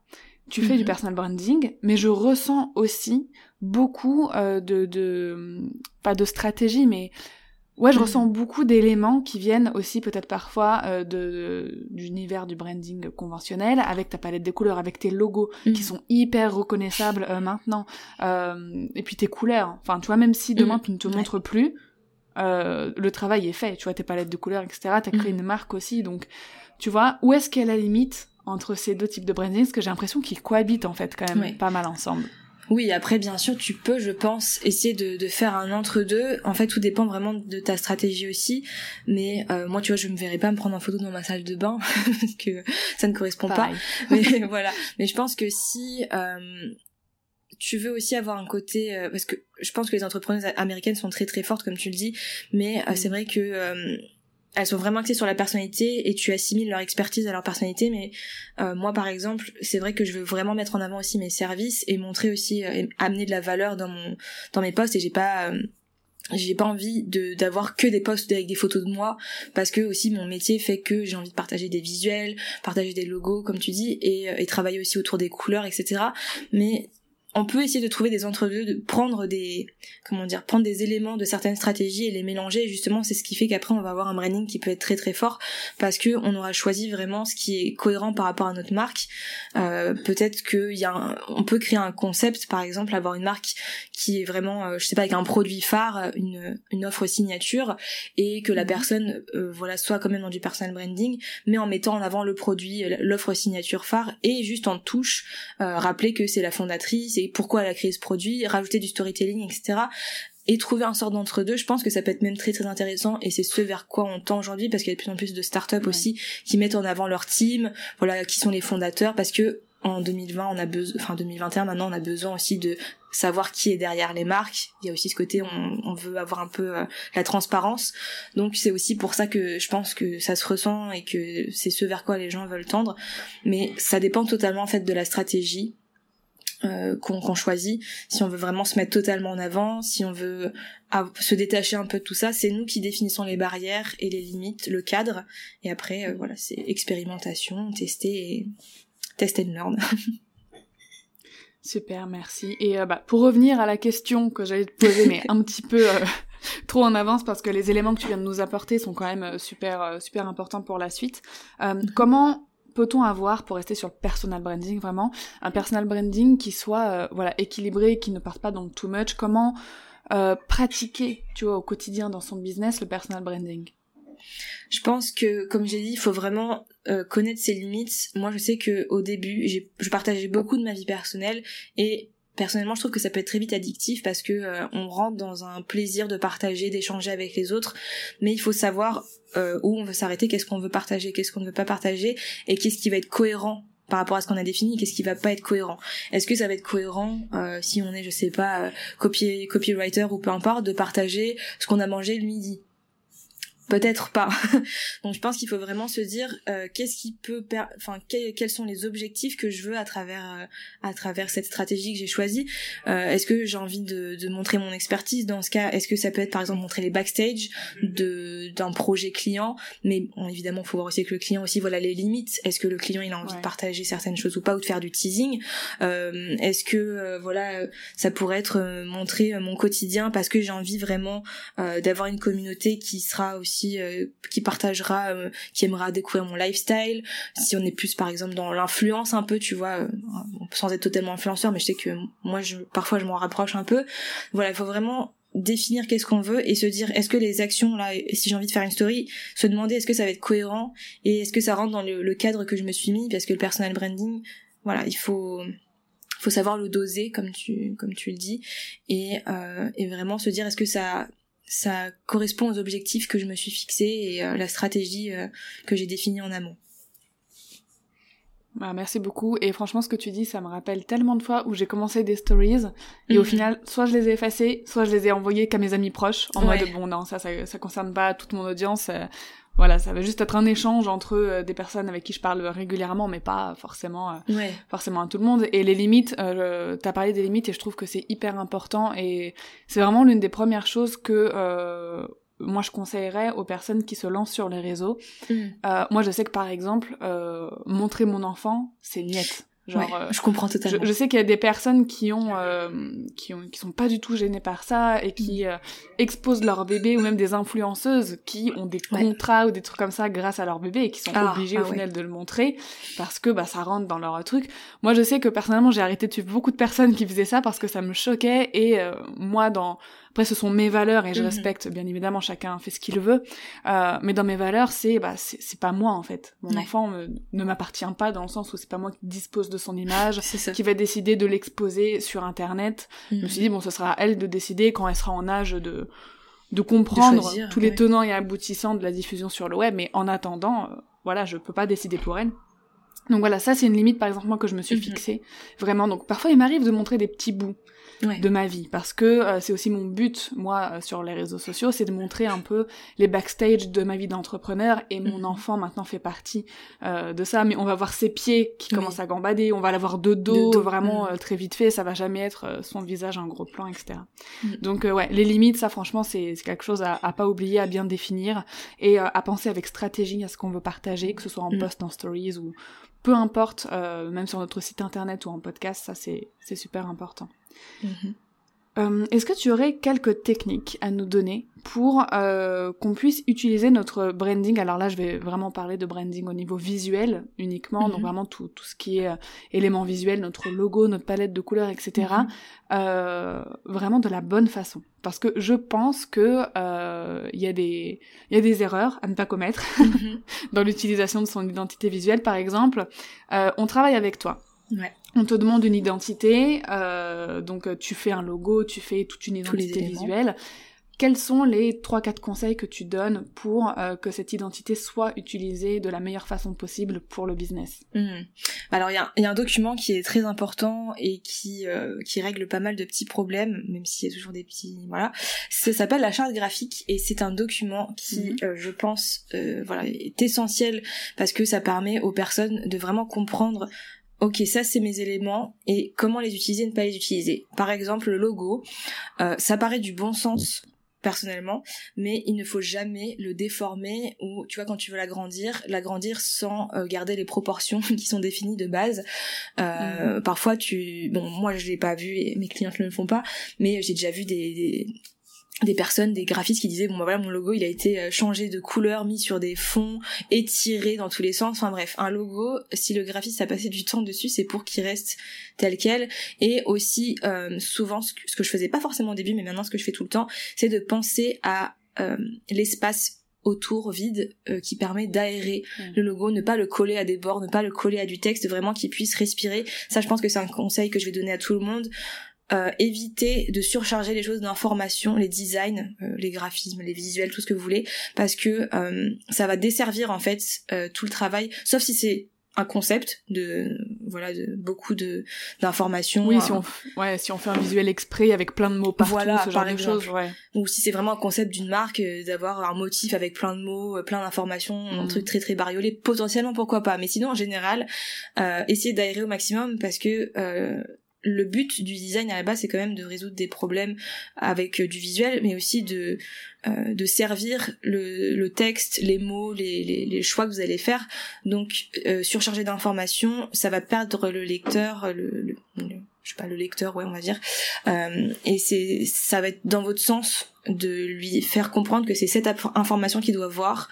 [SPEAKER 1] tu fais du mhm. personal branding, mais je ressens aussi beaucoup euh, de, de pas de stratégie, mais Ouais, je mm. ressens beaucoup d'éléments qui viennent aussi peut-être parfois euh, de, d'univers du branding conventionnel, avec ta palette de couleurs, avec tes logos qui mm. sont hyper reconnaissables euh, maintenant, et puis tes couleurs. Enfin, tu vois, même si demain tu ne te montres plus, le travail est fait. Tu vois, tes palettes de couleurs, etc. T'as créé une marque aussi, donc tu vois, où est-ce qu'est la limite entre ces deux types de branding Parce que j'ai l'impression qu'ils cohabitent en fait quand même pas mal ensemble.
[SPEAKER 2] Oui, après, bien sûr, tu peux, je pense, essayer de, de faire un entre-deux. En fait, tout dépend vraiment de ta stratégie aussi. Mais euh, moi, tu vois, je me verrais pas me prendre en photo dans ma salle de bain, parce que ça ne correspond pas. Mais voilà. Mais je pense que si... Euh, tu veux aussi avoir un côté euh, parce que je pense que les entrepreneuses américaines sont très très fortes comme tu le dis mais c'est mm. vrai que elles sont vraiment axées sur la personnalité et tu assimiles leur expertise à leur personnalité. Mais euh, moi par exemple c'est vrai que je veux vraiment mettre en avant aussi mes services et montrer aussi euh, amener de la valeur dans mon dans mes posts. Et j'ai pas euh, j'ai pas envie de d'avoir que des posts avec des photos de moi parce que aussi mon métier fait que j'ai envie de partager des visuels partager des logos comme tu dis et travailler aussi autour des couleurs etc mais on peut essayer de trouver des entre-deux, de prendre des, comment dire, prendre des éléments de certaines stratégies et les mélanger. Et justement, c'est ce qui fait qu'après, on va avoir un branding qui peut être très très fort parce que on aura choisi vraiment ce qui est cohérent par rapport à notre marque. Euh, peut-être qu'il y a, on peut créer un concept, par exemple, avoir une marque qui est vraiment, euh, je sais pas, avec un produit phare, une, une offre signature, et que la mhm. personne, euh, voilà, soit quand même dans du personal branding, mais en mettant en avant le produit, l'offre signature phare, et juste en touche, rappeler que c'est la fondatrice pourquoi elle a créé ce produit, rajouter du storytelling, etc et trouver un sort d'entre-deux, je pense que ça peut être même très très intéressant et c'est ce vers quoi on tend aujourd'hui parce qu'il y a de plus en plus de startups aussi qui mettent en avant leur team, voilà, qui sont les fondateurs parce que en 2020 on a besoin, enfin 2021 maintenant on a besoin aussi de savoir qui est derrière les marques. Il y a aussi ce côté on, on veut avoir un peu euh, la transparence. Donc c'est aussi pour ça que je pense que ça se ressent et que c'est ce vers quoi les gens veulent tendre. Mais ça dépend totalement en fait de la stratégie euh, qu'on choisit, si on veut vraiment se mettre totalement en avant, si on veut se détacher un peu de tout ça, c'est nous qui définissons les barrières et les limites, le cadre, et après euh, voilà, c'est expérimentation, tester et tester and learn.
[SPEAKER 1] Super, merci. Et euh, bah, pour revenir à la question que j'allais te poser, mais un petit peu trop en avance parce que les éléments que tu viens de nous apporter sont quand même super super importants pour la suite. Mm-hmm. comment peut-on avoir pour rester sur le personal branding vraiment? Un personal branding qui soit euh, voilà équilibré qui ne parte pas dans too much. Comment euh, pratiquer tu vois au quotidien dans son business le personal branding?
[SPEAKER 2] Je pense que comme j'ai dit il faut vraiment euh, connaître ses limites. Moi je sais que au début je partageais beaucoup de ma vie personnelle et personnellement je trouve que ça peut être très vite addictif parce que euh, on rentre dans un plaisir de partager d'échanger avec les autres. Mais il faut savoir euh, où on veut s'arrêter qu'est-ce qu'on veut partager qu'est-ce qu'on ne veut pas partager et qu'est-ce qui va être cohérent par rapport à ce qu'on a défini qu'est-ce qui va pas être cohérent. Est-ce que ça va être cohérent euh, si on est je sais pas copy copywriter ou peu importe de partager ce qu'on a mangé le midi? Peut-être pas. Donc je pense qu'il faut vraiment se dire euh, qu'est-ce qui peut, enfin quels sont les objectifs que je veux à travers euh, à travers cette stratégie que j'ai choisie. Euh, est-ce que j'ai envie de, de, montrer mon expertise dans ce cas? Est-ce que ça peut être par exemple montrer les backstage de d'un projet client? Mais bon, évidemment, il faut voir aussi que le client aussi voilà les limites. Est-ce que le client il a envie de partager certaines choses ou pas ou de faire du teasing? Est-ce que voilà ça pourrait être montrer mon quotidien parce que j'ai envie vraiment d'avoir une communauté qui sera aussi euh, qui partagera, euh, qui aimera découvrir mon lifestyle. Si on est plus par exemple dans l'influence un peu, tu vois, euh, sans être totalement influenceur, mais je sais que moi, parfois, je m'en rapproche un peu. Voilà, il faut vraiment définir qu'est-ce qu'on veut et se dire est-ce que les actions là si j'ai envie de faire une story se demander est-ce que ça va être cohérent et est-ce que ça rentre dans le, cadre que je me suis mis parce que le personal branding voilà il faut faut savoir le doser comme tu comme tu le dis et vraiment se dire est-ce que ça ça correspond aux objectifs que je me suis fixés et euh, la stratégie euh, que j'ai définie en amont.
[SPEAKER 1] Bah, merci beaucoup. Et franchement, ce que tu dis, ça me rappelle tellement de fois où j'ai commencé des stories et au mhm. final, soit je les ai effacées, soit je les ai envoyées qu'à mes amis proches en mode bon non, ça, ça, ça concerne pas toute mon audience. Euh, voilà, ça va juste être un échange entre euh, des personnes avec qui je parle régulièrement, mais pas forcément, euh, forcément à tout le monde. Et les limites, euh, t'as parlé des limites et je trouve que c'est hyper important et c'est vraiment l'une des premières choses que euh, moi je conseillerais aux personnes qui se lancent sur les réseaux. Mm. moi je sais que par exemple, montrer mon enfant, c'est niette.
[SPEAKER 2] Genre, euh, je comprends totalement.
[SPEAKER 1] Je, sais qu'il y a des personnes qui ont, euh, qui ont, qui sont pas du tout gênées par ça et qui mm. euh, exposent leur bébé ou même des influenceuses qui ont des contrats ou des trucs comme ça grâce à leur bébé et qui sont ah, obligées au ah final de le montrer parce que bah ça rentre dans leur truc. Moi, je sais que personnellement, j'ai arrêté de suivre beaucoup de personnes qui faisaient ça parce que ça me choquait et moi dans après, ce sont mes valeurs et je mhm. respecte bien évidemment chacun fait ce qu'il veut. Euh, mais dans mes valeurs, c'est bah c'est pas moi en fait. Mon enfant ne m'appartient pas dans le sens où c'est pas moi qui dispose de son image, qui va décider de l'exposer sur internet. Je me suis mhm. dit bon, ce sera à elle de décider quand elle sera en âge de de comprendre tous les tenants et aboutissants de la diffusion sur le web. Mais en attendant, euh, voilà, je peux pas décider pour elle. Donc voilà, ça c'est une limite par exemple moi que je me suis mhm. fixée vraiment. Donc parfois il m'arrive de montrer des petits bouts de ma vie. Parce que euh, c'est aussi mon but moi euh, sur les réseaux sociaux c'est de montrer un peu les backstage de ma vie d'entrepreneur. Et mon mhm. enfant maintenant fait partie euh, de ça. Mais on va voir ses pieds qui commencent à gambader. On va l'avoir de dos, vraiment mhm. très vite fait. Ça va jamais être son visage en gros plan etc mhm. donc ouais les limites ça franchement c'est quelque chose à, à, pas oublier à bien définir. Et à penser avec stratégie à ce qu'on veut partager que ce soit en post en stories ou peu importe, même sur notre site internet ou en podcast, ça c'est super important. Mhm. Euh, est-ce que tu aurais quelques techniques à nous donner pour euh, qu'on puisse utiliser notre branding? Alors là, je vais vraiment parler de branding au niveau visuel uniquement, donc mhm. vraiment tout, tout ce qui est euh, éléments visuels, notre logo, notre palette de couleurs, etc. Mhm. vraiment de la bonne façon. Parce que je pense que il y a des y a des erreurs à ne pas commettre dans l'utilisation de son identité visuelle. Par exemple, on travaille avec toi. Ouais. On te demande une identité, euh, donc euh, tu fais un logo, tu fais toute une identité visuelle. Quels sont les trois quatre conseils que tu donnes pour euh, que cette identité soit utilisée de la meilleure façon possible pour le business?
[SPEAKER 2] Mmh. Alors il y a, un document qui est très important et qui qui règle pas mal de petits problèmes, même s'il y a toujours des petits voilà. Ça s'appelle la charte graphique et c'est un document qui, mmh. je pense, voilà, est essentiel parce que ça permet aux personnes de vraiment comprendre ok, ça c'est mes éléments et comment les utiliser, ne pas les utiliser? Par exemple, le logo, euh, ça paraît du bon sens personnellement, mais il ne faut jamais le déformer ou tu vois quand tu veux l'agrandir, l'agrandir sans euh, garder les proportions qui sont définies de base. Euh, mhm. Parfois tu, bon moi je l'ai pas vu et mes clientes ne le font pas, mais j'ai déjà vu des, des personnes, des graphistes qui disaient bon bah voilà mon logo il a été euh, changé de couleur, mis sur des fonds, étiré dans tous les sens. Enfin bref, un logo, si le graphiste a passé du temps dessus, c'est pour qu'il reste tel quel. Et aussi euh, souvent ce que, je faisais pas forcément au début, mais maintenant ce que je fais tout le temps, c'est de penser à euh, l'espace autour vide qui permet d'aérer le logo, ne pas le coller à des bords, ne pas le coller à du texte, vraiment qu'il puisse respirer. Ça, je pense que c'est un conseil que je vais donner à tout le monde. Euh, éviter de surcharger les choses d'information, les designs, euh, les graphismes, les visuels, tout ce que vous voulez, parce que euh, ça va desservir en fait tout le travail, sauf si c'est un concept de voilà de beaucoup de d'informations
[SPEAKER 1] oui si on ouais si on fait un visuel exprès avec plein de mots partout voilà, ce genre de choses ouais.
[SPEAKER 2] ou si c'est vraiment un concept d'une marque d'avoir un motif avec plein de mots plein d'informations un mhm. truc très très bariolé potentiellement pourquoi pas mais sinon en général euh, essayer d'aérer au maximum parce que euh, le but du design à la base c'est quand même de résoudre des problèmes avec euh, du visuel mais aussi de euh, de servir le, le, texte les mots les, les, les, choix que vous allez faire. Donc euh, surcharger d'informations ça va perdre le lecteur le, le, je sais pas le lecteur ouais on va dire. Euh, et c'est ça va être dans votre sens de lui faire comprendre que c'est cette information qu'il doit voir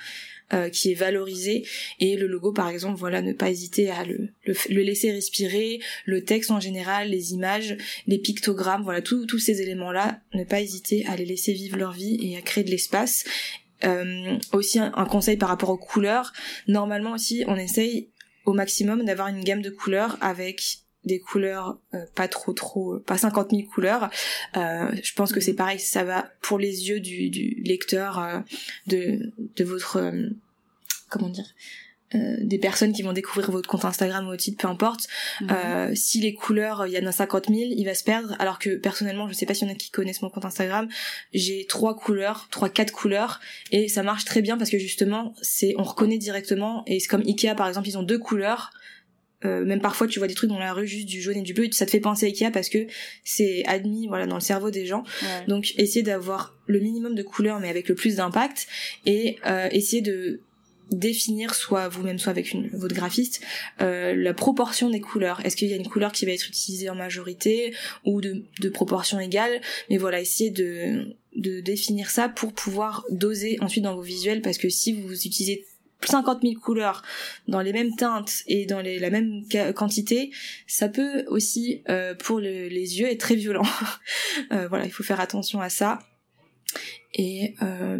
[SPEAKER 2] euh, qui est valorisé. Et le logo par exemple voilà ne pas hésiter à le, le, laisser respirer. Le texte en général les images les pictogrammes voilà tous ces éléments là ne pas hésiter à les laisser vivre leur vie et à créer de l'espace. Euh, aussi un, conseil par rapport aux couleurs. Normalement aussi on essaye au maximum d'avoir une gamme de couleurs avec des couleurs euh, pas trop trop pas 50 000 couleurs euh, je pense que c'est pareil ça va pour les yeux du, du lecteur euh, de de votre comment dire euh, des personnes qui vont découvrir votre compte Instagram ou votre site, peu importe. Mhm. Euh, si les couleurs, il y en a 50 000, il va se perdre. Alors que personnellement, je sais pas s'il y en a qui connaissent mon compte Instagram, j'ai trois couleurs, trois quatre couleurs, et ça marche très bien parce que justement, c'est on reconnaît directement. Et c'est comme Ikea par exemple, ils ont deux couleurs. Euh, même parfois tu vois des trucs dans la rue juste du jaune et du bleu et ça te fait penser à Ikea parce que c'est admis voilà dans le cerveau des gens. Donc essayer d'avoir le minimum de couleurs mais avec le plus d'impact et euh, essayer de définir soit vous-même soit avec une, votre graphiste euh, la proportion des couleurs. Est-ce qu'il y a une couleur qui va être utilisée en majorité ou de, de proportion égale? Mais voilà essayer de de définir ça pour pouvoir doser ensuite dans vos visuels parce que si vous utilisez 50 000 couleurs dans les mêmes teintes et dans la même quantité, ça peut aussi euh, pour les yeux être très violent. euh, voilà, il faut faire attention à ça. Et euh,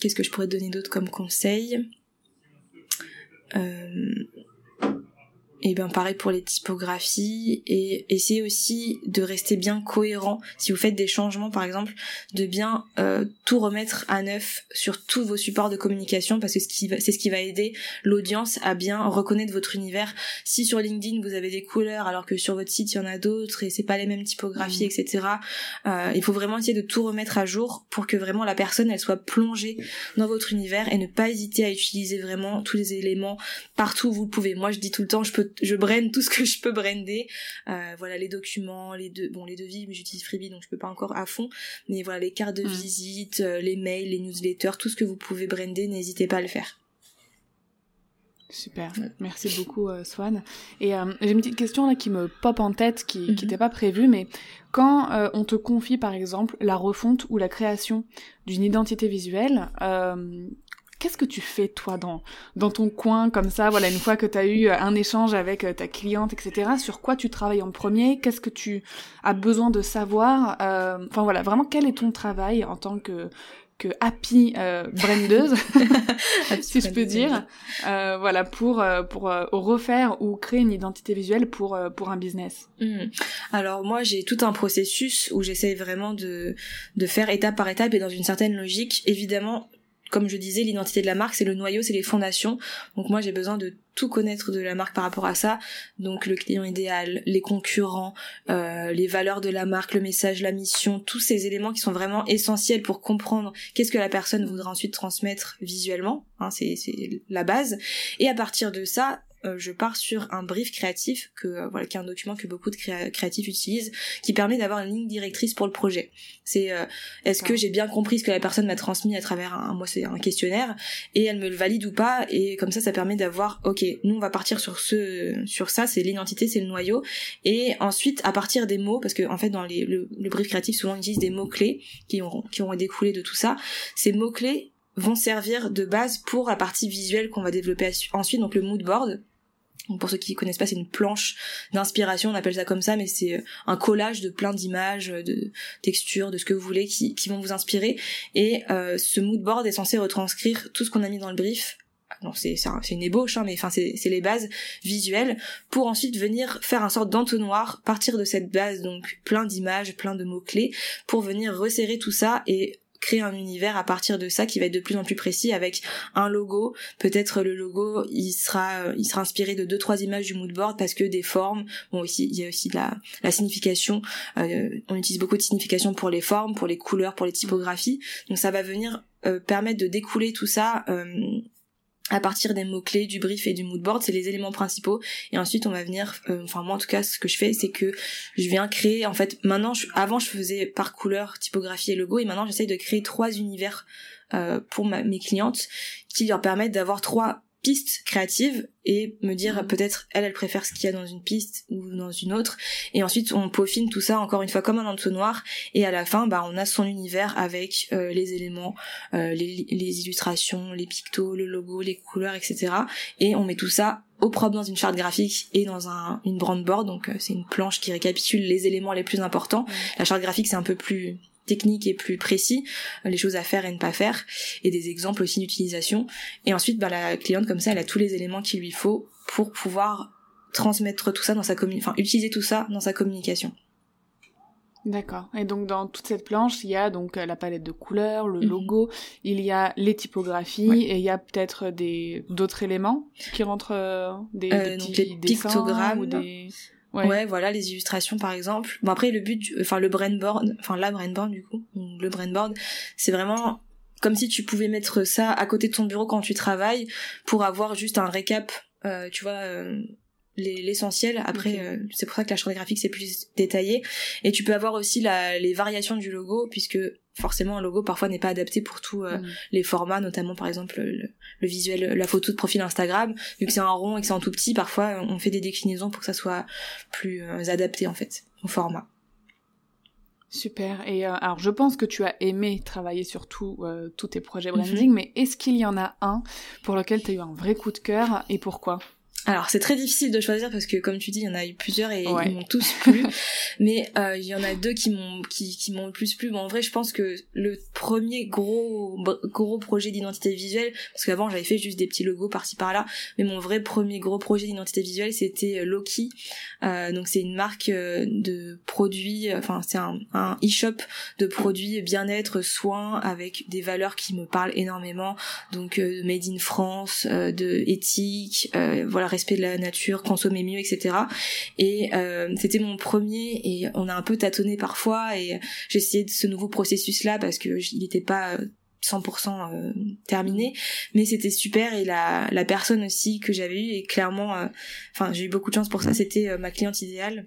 [SPEAKER 2] qu'est-ce que je pourrais te donner d'autre comme conseil? Et bien pareil pour les typographies et essayez aussi de rester bien cohérent. Si vous faites des changements par exemple de bien euh, tout remettre à neuf sur tous vos supports de communication parce que c'est ce qui va aider l'audience à bien reconnaître votre univers. Si sur LinkedIn vous avez des couleurs alors que sur votre site il y en a d'autres et c'est pas les mêmes typographies mmh. etc euh, il faut vraiment essayer de tout remettre à jour pour que vraiment la personne elle soit plongée dans votre univers et ne pas hésiter à utiliser vraiment tous les éléments partout où vous pouvez. Moi je dis tout le temps je peux je brande tout ce que je peux brander. Euh, voilà les documents, les deux, bon les devis, mais j'utilise Freebie donc je peux pas encore à fond. Mais voilà les cartes de visite, euh, les mails, les newsletters, tout ce que vous pouvez brander, n'hésitez pas à le faire.
[SPEAKER 1] Super, merci beaucoup euh, Swan. Et j'ai une petite question là qui me pop en tête, qui n'était mm-hmm. pas prévue, mais quand on te confie par exemple la refonte ou la création d'une identité visuelle, Qu'est-ce que tu fais toi dans dans ton coin comme ça Voilà, une fois que tu as eu un échange avec euh, ta cliente, etc. Sur quoi tu travailles en premier? Qu'est-ce que tu as besoin de savoir? Euh, Enfin voilà, vraiment quel est ton travail en tant que que happy euh, brandeuse, si je peux dire, euh, voilà pour euh, pour euh, refaire ou créer une identité visuelle pour pour un business?
[SPEAKER 2] Hmm. Alors moi j'ai tout un processus où j'essaie vraiment de de faire étape par étape et dans une certaine logique. Évidemment, comme je disais, l'identité de la marque, c'est le noyau, c'est les fondations. Donc moi, j'ai besoin de tout connaître de la marque par rapport à ça. Donc le client idéal, les concurrents, euh, les valeurs de la marque, le message, la mission, tous ces éléments qui sont vraiment essentiels pour comprendre qu'est-ce que la personne voudra ensuite transmettre visuellement. Hein, c'est la base. Et à partir de ça, euh, je pars sur un brief créatif que euh, voilà qui est un document que beaucoup de créatifs utilisent qui permet d'avoir une ligne directrice pour le projet. C'est euh, est-ce que j'ai bien compris ce que la personne m'a transmis à travers un moi c'est un questionnaire et elle me le valide ou pas et comme ça ça permet d'avoir ok nous on va partir sur ce sur ça c'est l'identité c'est le noyau et ensuite à partir des mots parce que en fait dans les, le, le brief créatif souvent on utilise des mots clés qui ont qui ont découlé de tout ça. Ces mots clés vont servir de base pour la partie visuelle qu'on va développer ensuite donc le mood board pour ceux qui connaissent pas, c'est une planche d'inspiration, on appelle ça comme ça, mais c'est euh, un collage de plein d'images, euh, de textures, de ce que vous voulez, qui, vont vous inspirer. Et euh, ce mood board est censé retranscrire tout ce qu'on a mis dans le brief. Non, c'est c'est une ébauche, hein, mais enfin c'est les bases visuelles pour ensuite venir faire un sorte d'entonnoir, partir de cette base donc plein d'images, plein de mots clés, pour venir resserrer tout ça et créer un univers à partir de ça qui va être de plus en plus précis avec un logo. Peut-être le logo, il sera, il sera inspiré de deux trois images du mood board parce que des formes. Bon, ici il y a aussi de la, la signification. Euh, on utilise beaucoup de signification pour les formes, pour les couleurs, pour les typographies. Donc ça va venir euh, permettre de découler tout ça. Euh, à partir des mots-clés, du brief et du mood board, c'est les éléments principaux. Et ensuite, on va venir, euh, enfin moi en tout cas, ce que je fais, c'est que je viens créer, en fait, maintenant, avant je faisais par couleur, typographie et logo, et maintenant j'essaye de créer trois univers euh, pour mes clientes qui leur permettent d'avoir trois piste créative et me dire mhm. peut-être elle elle préfère ce qu'il y a dans une piste ou dans une autre. Et ensuite on peaufine tout ça encore une fois comme un entonnoir. Et à la fin bah on a son univers avec euh, les éléments euh, les, les, illustrations les pictos le logo les couleurs etc et on met tout ça au propre dans une charte graphique et dans un, une brand board donc euh, c'est une planche qui récapitule les éléments les plus importants. La charte graphique c'est un peu plus technique et plus précis, les choses à faire et ne pas faire, et des exemples aussi d'utilisation. Et ensuite, bah, la cliente, comme ça, elle a tous les éléments qu'il lui faut pour pouvoir transmettre tout ça dans sa communication, enfin, utiliser tout ça dans sa communication.
[SPEAKER 1] D'accord. Et donc dans toute cette planche, il y a donc la palette de couleurs, le mhm. logo, il y a les typographies et il y a peut-être des d'autres éléments qui rentrent des, des petits pictogrammes ou des
[SPEAKER 2] Ouais. voilà les illustrations par exemple. Bon après le but, enfin le brainboard, enfin la brainboard du coup, le brainboard, c'est vraiment comme si tu pouvais mettre ça à côté de ton bureau quand tu travailles pour avoir juste un récap, euh, tu vois. Euh, l'essentiel après euh, c'est pour ça que la charte graphique c'est plus détaillé et tu peux avoir aussi la, les variations du logo puisque forcément un logo parfois n'est pas adapté pour tous euh, mm. les formats notamment par exemple le, visuel la photo de profil Instagram vu que c'est un rond et que c'est en tout petit parfois on fait des déclinaisons pour que ça soit plus euh, adapté en fait au format
[SPEAKER 1] Super. Et euh, alors, je pense que tu as aimé travailler sur tous tes projets branding, mhm. mais est-ce qu'il y en a un pour lequel tu as eu un vrai coup de cœur et pourquoi?
[SPEAKER 2] Alors c'est très difficile de choisir parce que comme tu dis il y en a eu plusieurs et ils m'ont tous plu. Mais euh, il y en a deux qui m'ont qui, qui m'ont le plus plu. Bon en vrai je pense que le premier gros gros projet d'identité visuelle parce qu'avant j'avais fait juste des petits logos par-ci par-là mais mon vrai premier gros projet d'identité visuelle c'était euh, Loki. Euh, donc c'est une marque euh, de produits enfin c'est un, un e-shop de produits bien-être soins avec des valeurs qui me parlent énormément. Donc made in France de éthique voilà respect de la nature, consommer mieux, etc. Et euh, c'était mon premier et on a un peu tâtonné parfois et j'ai essayé de ce nouveau processus là parce que il n'était pas 100% euh, terminé mais c'était super et la, la personne aussi que j'avais eue et clairement euh, enfin j'ai eu beaucoup de chance pour ça c'était ma cliente idéale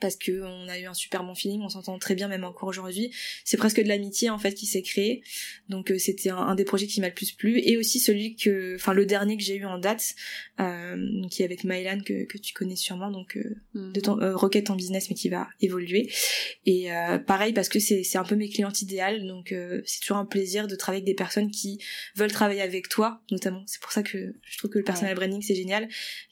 [SPEAKER 2] parce que on a eu un super bon feeling, on s'entend très bien même encore aujourd'hui. C'est presque de l'amitié en fait qui s'est créé. Donc euh, c'était un, des projets qui m'a le plus plu et aussi celui que, enfin le dernier que j'ai eu en date, euh, qui est avec Mylan que, que tu connais sûrement, donc euh, mhm. de ton euh, Rocket en business mais qui va évoluer. Et pareil parce que c'est c'est un peu mes clientes idéales, donc c'est toujours un plaisir de travailler avec des personnes qui veulent travailler avec toi, notamment. C'est pour ça que je trouve que le personal branding c'est génial,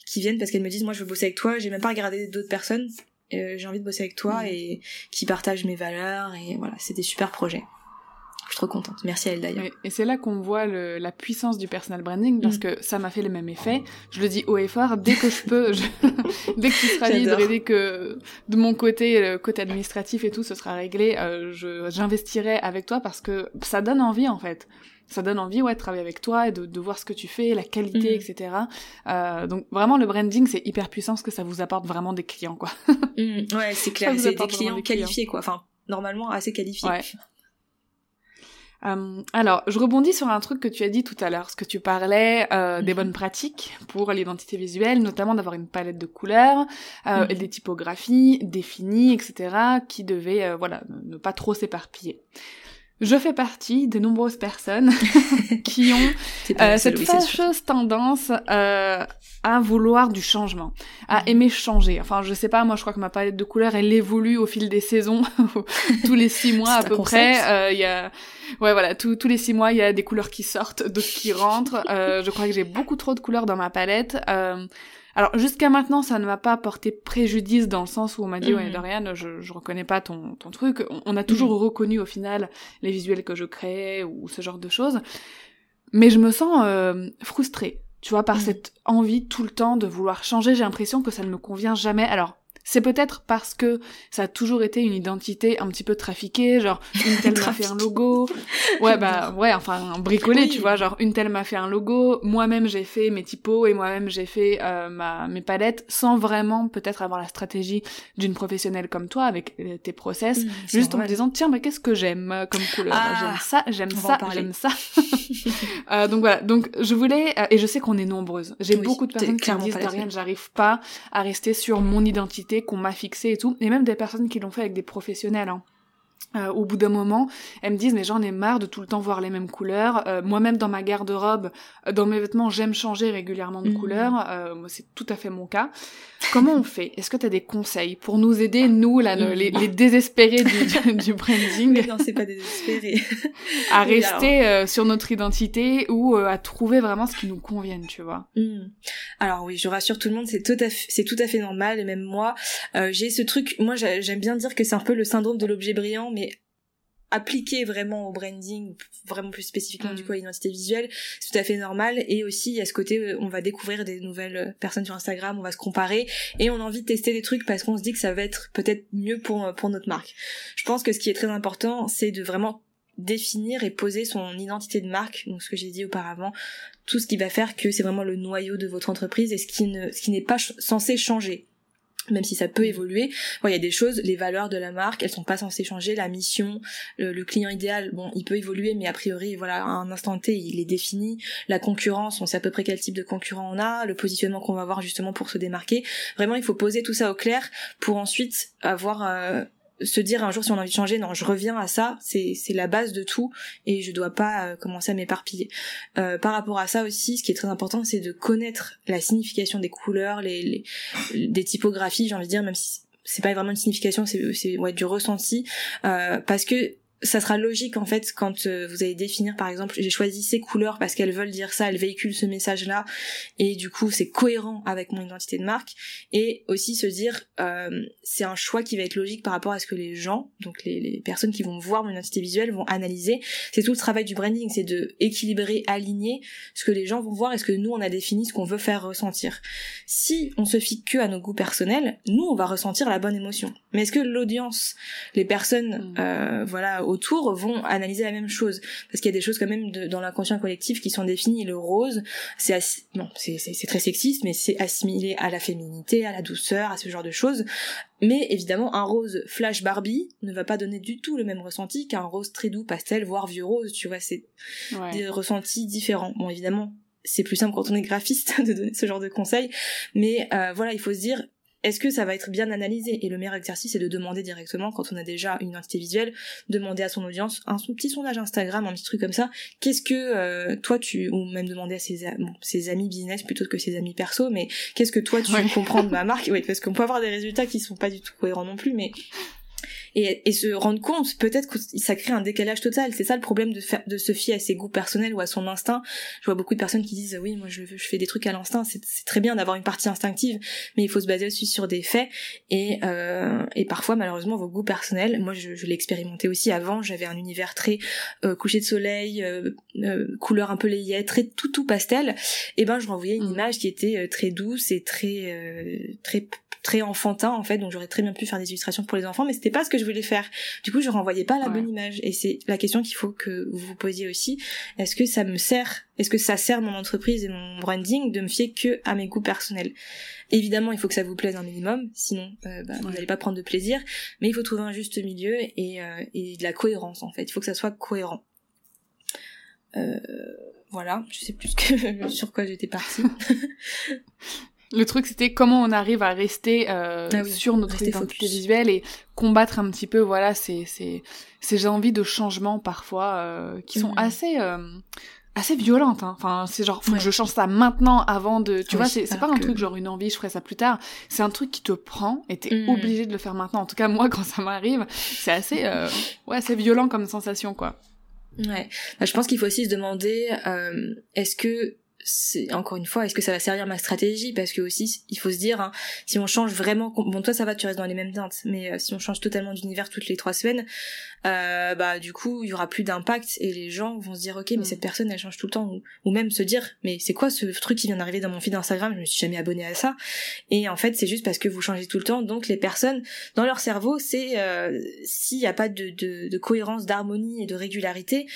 [SPEAKER 2] qui viennent parce qu'elles me disent moi je veux bosser avec toi, j'ai même pas regardé d'autres personnes euh, j'ai envie de bosser avec toi mm. et qui partage mes valeurs et voilà, c'est des super projets. Je suis trop contente. Merci à elle d'ailleurs.
[SPEAKER 1] Et, c'est là qu'on voit le, la puissance du personal branding parce mm. que ça m'a fait le même effet. Je le dis haut et fort, dès que je peux, dès que tu seras libre et dès que de mon côté, le côté administratif et tout, ce sera réglé, euh, j'investirai avec toi parce que ça donne envie en fait ça donne envie ouais de travailler avec toi et de, de voir ce que tu fais la qualité mm. etc euh, donc vraiment le branding c'est hyper puissant parce que ça vous apporte vraiment des clients quoi
[SPEAKER 2] mm. ouais c'est clair c'est des clients qualifiés quoi enfin normalement assez qualifiés ouais.
[SPEAKER 1] Euh, alors, je rebondis sur un truc que tu as dit tout à l'heure, ce que tu parlais euh, des mhm. bonnes pratiques pour l'identité visuelle, notamment d'avoir une palette de couleurs euh, mhm. et des typographies définies, etc., qui devaient, euh, voilà, ne pas trop s'éparpiller. Je fais partie des nombreuses personnes qui ont euh, cette fâcheuse tendance euh, à vouloir du changement, à mm. aimer changer. Enfin, je sais pas, moi je crois que ma palette de couleurs, elle évolue au fil des saisons, tous les six mois à peu près. Euh, il y a, ouais voilà, tous les six mois il y a des couleurs qui sortent, d'autres qui rentrent. Je crois que j'ai beaucoup trop de couleurs dans ma palette. Alors jusqu'à maintenant, ça ne m'a pas porté préjudice dans le sens où on m'a dit ouais mhm. Dorian, je, je reconnais pas ton, ton truc. On, a toujours mhm. reconnu au final les visuels que je créais ou ce genre de choses. Mais je me sens euh, frustrée, tu vois, par mhm. cette envie tout le temps de vouloir changer. J'ai l'impression que ça ne me convient jamais. Alors c'est peut-être parce que ça a toujours été une identité un petit peu trafiquée, genre une telle m'a fait un logo. Ouais, bah ouais, enfin bricolé, tu vois, genre une telle m'a fait un logo, moi-même j'ai fait mes typos et moi-même j'ai fait euh, ma mes palettes sans vraiment peut-être avoir la stratégie d'une professionnelle comme toi avec euh, tes process, mmh, juste en me disant tiens, bah qu'est-ce que j'aime euh, comme couleur? Bah, J'aime ah, ça, j'aime ça, j'aime ça. euh, donc voilà, donc je voulais et je sais qu'on est nombreuses. J'ai beaucoup de personnes qui me disent rien, j'arrive pas à rester sur mon identité qu'on m'a fixé et tout, et même des personnes qui l'ont fait avec des professionnels. Hein. Euh, au bout d'un moment, elles me disent mais j'en ai marre de tout le temps voir les mêmes couleurs. Euh, Moi-même dans ma garde-robe, euh, dans mes vêtements, j'aime changer régulièrement de mmh. couleur. Euh, c'est tout à fait mon cas. Comment on fait? Est-ce que tu as des conseils pour nous aider, nous, là, les, les, désespérés du, du, branding
[SPEAKER 2] Non, c'est pas désespéré.
[SPEAKER 1] à rester euh, sur notre identité ou à trouver vraiment ce qui nous convienne, tu vois?
[SPEAKER 2] Mmh. Alors oui, je rassure tout le monde, c'est tout à fait, c'est tout à fait normal. Et même moi, j'ai ce truc. Moi, j'aime bien dire que c'est un peu le syndrome de l'objet brillant mais appliqué vraiment au branding, vraiment plus spécifiquement du
[SPEAKER 1] Mm.
[SPEAKER 2] coup à l'identité visuelle, c'est tout à fait normal. Et aussi, il y a ce côté, euh, on va découvrir des nouvelles personnes sur Instagram, on va se comparer, et on a envie de tester des trucs parce qu'on se dit que ça va être peut-être mieux pour, euh, pour notre marque. Je pense que ce qui est très important, c'est de vraiment définir et poser son identité de marque, donc ce que j'ai dit auparavant, tout ce qui va faire que c'est vraiment le noyau de votre entreprise et ce qui ne, ce qui n'est pas ch- censé changer même si ça peut évoluer. Il y a des choses, les valeurs de la marque, elles sont pas censées changer, la mission, le, le client idéal, bon, il peut évoluer, mais a priori, voilà, à un instant T, il est défini. La concurrence, on sait à peu près quel type de concurrent on a, le positionnement qu'on va avoir justement pour se démarquer. Vraiment, il faut poser tout ça au clair pour ensuite avoir euh, se dire un jour si on a envie de changer, non, je reviens à ça, c'est la base de tout et je dois pas euh, commencer à m'éparpiller. Euh, par rapport à ça aussi, ce qui est très important, c'est de connaître la signification des couleurs, les, les des typographies, j'ai envie de dire, même si c'est pas vraiment une signification, c'est c'est ouais du ressenti, euh, parce que ça sera logique en fait quand euh, vous allez définir par exemple j'ai choisi ces couleurs parce qu'elles veulent dire ça elles véhiculent ce message là et du coup c'est cohérent avec mon identité de marque. Et aussi se dire euh, c'est un choix qui va être logique par rapport à ce que les gens donc les, les personnes qui vont voir mon identité visuelle vont analyser. C'est tout le travail du branding c'est de équilibrer aligner ce que les gens vont voir et ce que nous on a défini ce qu'on veut faire ressentir. Si on se fie que à nos goûts personnels nous on va ressentir la bonne émotion. Mais est-ce que l'audience les personnes
[SPEAKER 1] Mm.
[SPEAKER 2] euh, voilà autour vont analyser la même chose parce qu'il y a des choses quand même de- dans l'inconscient collectif qui sont définies le rose c'est non c'est très sexiste mais c'est assimilé à la féminité à la douceur à ce genre de choses mais évidemment un rose flash Barbie ne va pas donner du tout le même ressenti qu'un rose très doux pastel voire vieux rose tu vois c'est
[SPEAKER 1] Ouais.
[SPEAKER 2] des ressentis différents. Bon, évidemment, c'est plus simple quand on est graphiste de donner ce genre de conseils, mais euh, voilà, il faut se dire, est-ce que ça va être bien analysé? Et le meilleur exercice, c'est de demander directement, quand on a déjà une identité visuelle, demander à son audience un son- petit sondage Instagram, un petit truc comme ça. Qu'est-ce que euh, toi tu, ou même demander à ses, a- bon, ses amis business plutôt que ses amis perso, mais qu'est-ce que toi tu
[SPEAKER 1] Ouais.
[SPEAKER 2] comprends de ma marque? Oui, parce qu'on peut avoir des résultats qui sont pas du tout cohérents non plus, mais et, et se rendre compte peut-être que ça crée un décalage total. C'est ça le problème de faire de se fier à ses goûts personnels ou à son instinct. Je vois beaucoup de personnes qui disent oui moi je, je fais des trucs à l'instinct. C'est très bien d'avoir une partie instinctive mais il faut se baser aussi sur des faits. Et euh, et parfois malheureusement vos goûts personnels moi je, je l'ai expérimenté aussi avant. J'avais un univers très euh, coucher de soleil euh, euh, couleur un peu layette très tout tout pastel. Et ben je renvoyais une
[SPEAKER 1] Mhm.
[SPEAKER 2] image qui était euh, très douce et très euh, très très enfantin en fait donc j'aurais très bien pu faire des illustrations pour les enfants mais c'était pas ce que je voulais faire. Du coup je renvoyais pas la
[SPEAKER 1] Ouais.
[SPEAKER 2] bonne image. Et c'est la question qu'il faut que vous vous posiez aussi. Est-ce que ça me sert est-ce que ça sert mon entreprise et mon branding de me fier que à mes goûts personnels? Évidemment il faut que ça vous plaise un minimum sinon euh, bah, vous n'allez pas prendre de plaisir. Mais il faut trouver un juste milieu et, euh, et de la cohérence en fait. Il faut que ça soit cohérent. Euh, voilà. Je sais plus que sur quoi j'étais partie
[SPEAKER 1] Le truc, c'était comment on arrive à rester euh,
[SPEAKER 2] Ah oui,
[SPEAKER 1] sur notre
[SPEAKER 2] rester
[SPEAKER 1] identité
[SPEAKER 2] focus.
[SPEAKER 1] visuelle et combattre un petit peu, voilà, ces, ces, ces envies de changement parfois euh, qui sont
[SPEAKER 2] Mhm.
[SPEAKER 1] assez, euh, assez violentes. Hein. Enfin, c'est genre, faut
[SPEAKER 2] Ouais.
[SPEAKER 1] que je change ça maintenant avant de... Tu
[SPEAKER 2] Oui,
[SPEAKER 1] vois, c'est pas un truc genre une envie, je ferai ça plus tard. C'est un truc qui te prend et t'es
[SPEAKER 2] Mhm.
[SPEAKER 1] obligé de le faire maintenant. En tout cas, moi, quand ça m'arrive, c'est assez, euh, ouais, assez violent comme sensation, quoi.
[SPEAKER 2] Ouais. Bah, je pense qu'il faut aussi se demander euh, est-ce que c'est encore une fois est-ce que ça va servir ma stratégie? Parce que aussi il faut se dire hein, si on change vraiment bon toi ça va tu restes dans les mêmes teintes mais euh, si on change totalement d'univers toutes les trois semaines euh, bah du coup il y aura plus d'impact et les gens vont se dire ok mais
[SPEAKER 1] Mm.
[SPEAKER 2] cette personne elle change tout le temps. Ou, ou même se dire mais c'est quoi ce truc qui vient d'arriver dans mon feed Instagram? Je me suis jamais abonné à ça. Et en fait c'est juste parce que vous changez tout le temps. Donc les personnes dans leur cerveau c'est euh, s'il n'y a pas de, de, de cohérence d'harmonie et de régularité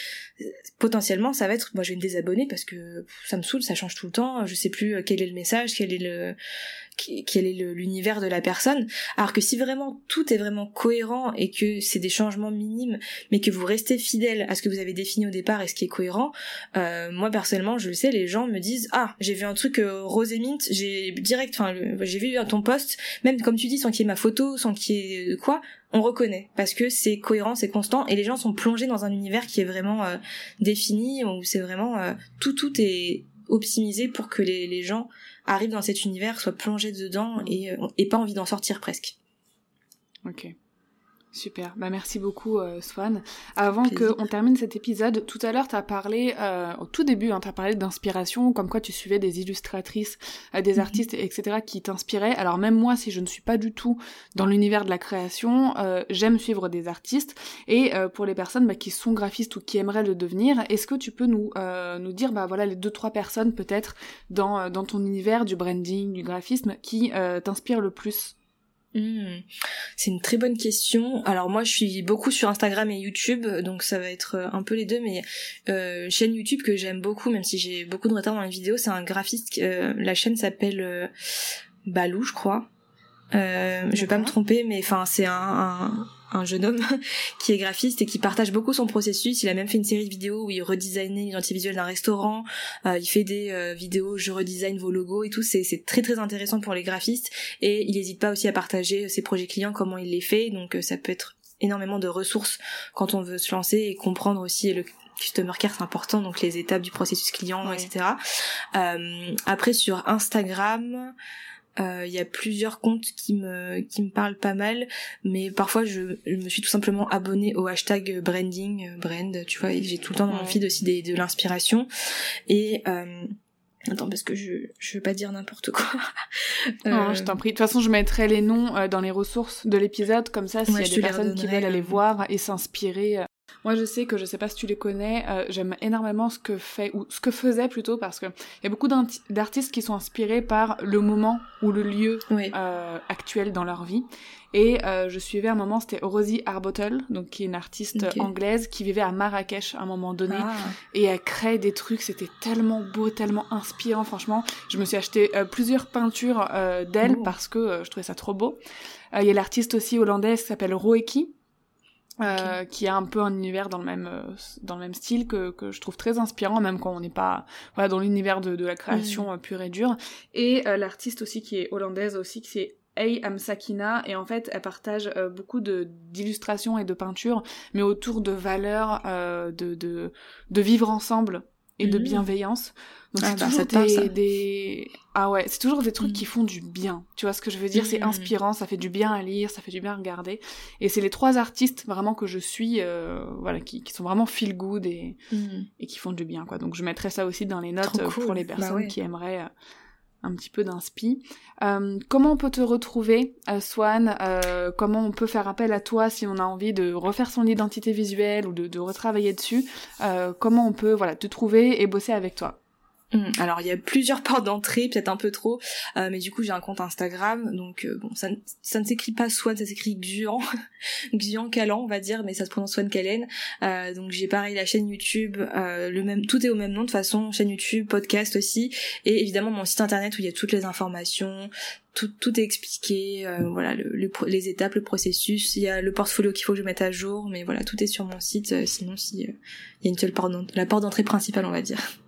[SPEAKER 2] euh, potentiellement ça va être moi je vais me désabonner parce que ça me saoule ça change tout le temps. Je sais plus euh, quel est le message quel est le quel est l'univers de la personne. Alors que si vraiment tout est vraiment cohérent et que c'est des changements minimes mais que vous restez fidèle à ce que vous avez défini au départ et ce qui est cohérent euh, moi personnellement je le sais les gens me disent ah j'ai vu un truc euh, mint j'ai direct enfin j'ai vu ton post même comme tu dis sans qu'il y ait ma photo sans qu'il y ait quoi on reconnaît. Parce que c'est cohérent c'est constant et les gens sont plongés dans un univers qui est vraiment euh, défini où c'est vraiment euh, tout tout est optimisé pour que les, les gens arrivent dans cet univers soient plongés dedans et, euh, et pas envie d'en sortir presque
[SPEAKER 1] Ok. Super, bah merci beaucoup euh, Swan. Avant qu'on termine cet épisode, tout à l'heure tu as parlé, euh, au tout début, hein, tu as parlé d'inspiration, comme quoi tu suivais des illustratrices, euh, des mhm. artistes, etc. qui t'inspiraient. Alors même moi, si je ne suis pas du tout dans l'univers de la création, j'aime suivre des artistes. Et pour les personnes bah, qui sont graphistes ou qui aimeraient le devenir, est-ce que tu peux nous, nous dire bah, voilà, les deux, trois personnes peut-être dans, dans ton univers du branding, du graphisme, qui t'inspirent le plus?
[SPEAKER 2] Hmm. C'est une très bonne question. Alors moi je suis beaucoup sur Instagram et YouTube, donc ça va être euh, un peu les deux, mais euh, chaîne YouTube que j'aime beaucoup, même si j'ai beaucoup de retard dans les vidéos, c'est un graphiste, euh, la chaîne s'appelle euh, Balou je crois. Euh, je vais pas me tromper, mais enfin c'est un, un un jeune homme qui est graphiste et qui partage beaucoup son processus. Il a même fait une série de vidéos où il redesignait l'identité visuelle d'un restaurant. Euh, il fait des euh, vidéos je redesign vos logos et tout. C'est très très intéressant pour les graphistes et il n'hésite pas aussi à partager ses projets clients, comment il les fait. Donc euh, ça peut être énormément de ressources quand on veut se lancer et comprendre aussi le customer care c'est important donc les étapes du processus client etc euh, après sur Instagram euh, il y a plusieurs comptes qui me qui me parlent pas mal, mais parfois je, je me suis tout simplement abonnée au hashtag branding, euh, brand, tu vois, j'ai tout le temps dans mon feed aussi des, de l'inspiration. Et euh, Attends, parce que je, je veux pas dire n'importe quoi.
[SPEAKER 1] non, je t'en prie. De toute façon, je mettrai les noms dans les ressources de l'épisode, comme ça, s'il y a des personnes qui veulent aller voir et s'inspirer, moi, je sais que je sais pas si tu les connais, euh, j'aime énormément ce que fait ou ce que faisait plutôt parce que il y a beaucoup d'artistes qui sont inspirés par le moment ou le lieu euh, actuel dans leur vie. Et euh, je suivais un moment, c'était Rosie Arbottle, donc qui est une artiste anglaise qui vivait à Marrakech à un moment donné ah. et elle crée des trucs, c'était tellement beau, tellement inspirant. Franchement, je me suis acheté plusieurs peintures d'elle oh. parce que je trouvais ça trop beau. Il y a l'artiste aussi hollandaise qui s'appelle Roeki euh, qui a un peu un univers dans le même euh, dans le même style que, que je trouve très inspirant même quand on n'est pas voilà dans l'univers de, de la création mm. euh, pure et dure. Et l'artiste aussi qui est hollandaise aussi qui est Hey Amsakina. Et en fait elle partage beaucoup de d'illustrations et de peintures mais autour de valeurs de, de de vivre ensemble et de mm. bienveillance. Donc ah, c'est bah, toujours des, Ah ouais, c'est toujours des trucs mm. qui font du bien. Tu vois ce que je veux dire? C'est mm. inspirant, ça fait du bien à lire, ça fait du bien à regarder. Et c'est les trois artistes vraiment que je suis, euh, voilà, qui, qui, sont vraiment feel good et, et qui font du bien, quoi. Donc je mettrai ça aussi dans les notes pour les bah personnes qui aimeraient euh, un petit peu d'inspi. Euh, comment on peut te retrouver, euh, Swan euh, Comment on peut faire appel à toi si on a envie de refaire son identité visuelle ou de, de retravailler dessus euh, Comment on peut voilà te trouver et bosser avec toi?
[SPEAKER 2] Alors il y a plusieurs portes d'entrée, peut-être un peu trop, euh, mais du coup j'ai un compte Instagram, donc euh, bon ça, ne s'écrit pas Swan, ça s'écrit Xuan Calan on va dire, mais ça se prononce Swan Calen. Euh, donc j'ai pareil la chaîne YouTube, le même, tout est au même nom de façon, chaîne YouTube, podcast aussi, et évidemment mon site internet où il y a toutes les informations, tout, tout est expliqué, voilà le, les étapes, le processus, il y a le portfolio qu'il faut que je mette à jour, mais voilà tout est sur mon site. sinon si il y a une seule porte, la porte d'entrée principale on va dire.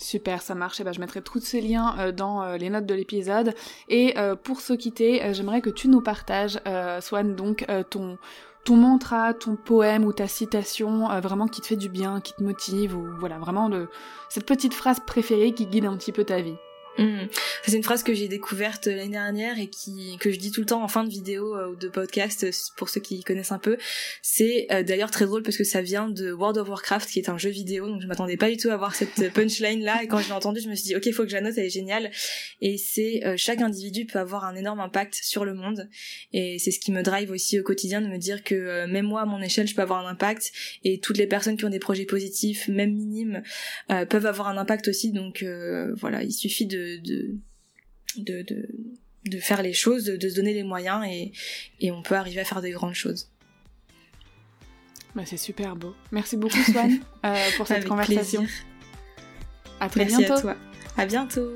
[SPEAKER 1] Super, ça marche. Et ben, je mettrai tous ces liens euh, dans euh, les notes de l'épisode. Et euh, pour se quitter, j'aimerais que tu nous partages, Swan, donc ton ton mantra, ton poème ou ta citation vraiment qui te fait du bien, qui te motive, ou voilà, vraiment de cette petite phrase préférée qui guide un petit peu ta vie.
[SPEAKER 2] Mmh. C'est une phrase que j'ai découverte l'année dernière et qui que je dis tout le temps en fin de vidéo euh, ou de podcast euh, pour ceux qui connaissent un peu. C'est euh, d'ailleurs très drôle parce que ça vient de World of Warcraft qui est un jeu vidéo donc je m'attendais pas du tout à voir cette punchline là et quand je l'ai entendue je me suis dit ok faut que j'annote elle est géniale. Et c'est chaque individu peut avoir un énorme impact sur le monde. Et c'est ce qui me drive aussi au quotidien de me dire que même moi à mon échelle je peux avoir un impact. Et toutes les personnes qui ont des projets positifs même minimes peuvent avoir un impact aussi. Donc voilà il suffit de de, de, de, faire les choses, de, se donner les moyens et, et on peut arriver à faire des grandes choses.
[SPEAKER 1] Bah, c'est super beau. Merci beaucoup Swan euh, pour cette conversation. À très bientôt. À
[SPEAKER 2] toi. À bientôt.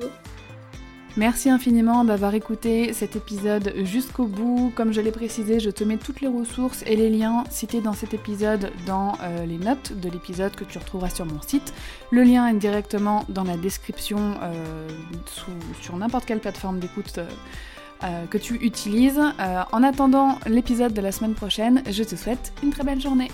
[SPEAKER 1] Merci infiniment d'avoir écouté cet épisode jusqu'au bout. Comme je l'ai précisé, je te mets toutes les ressources et les liens cités dans cet épisode dans euh, les notes de l'épisode que tu retrouveras sur mon site. Le lien est directement dans la description euh, sur n'importe quelle plateforme d'écoute. Euh, que tu utilises. en attendant l'épisode de la semaine prochaine, je te souhaite une très belle journée.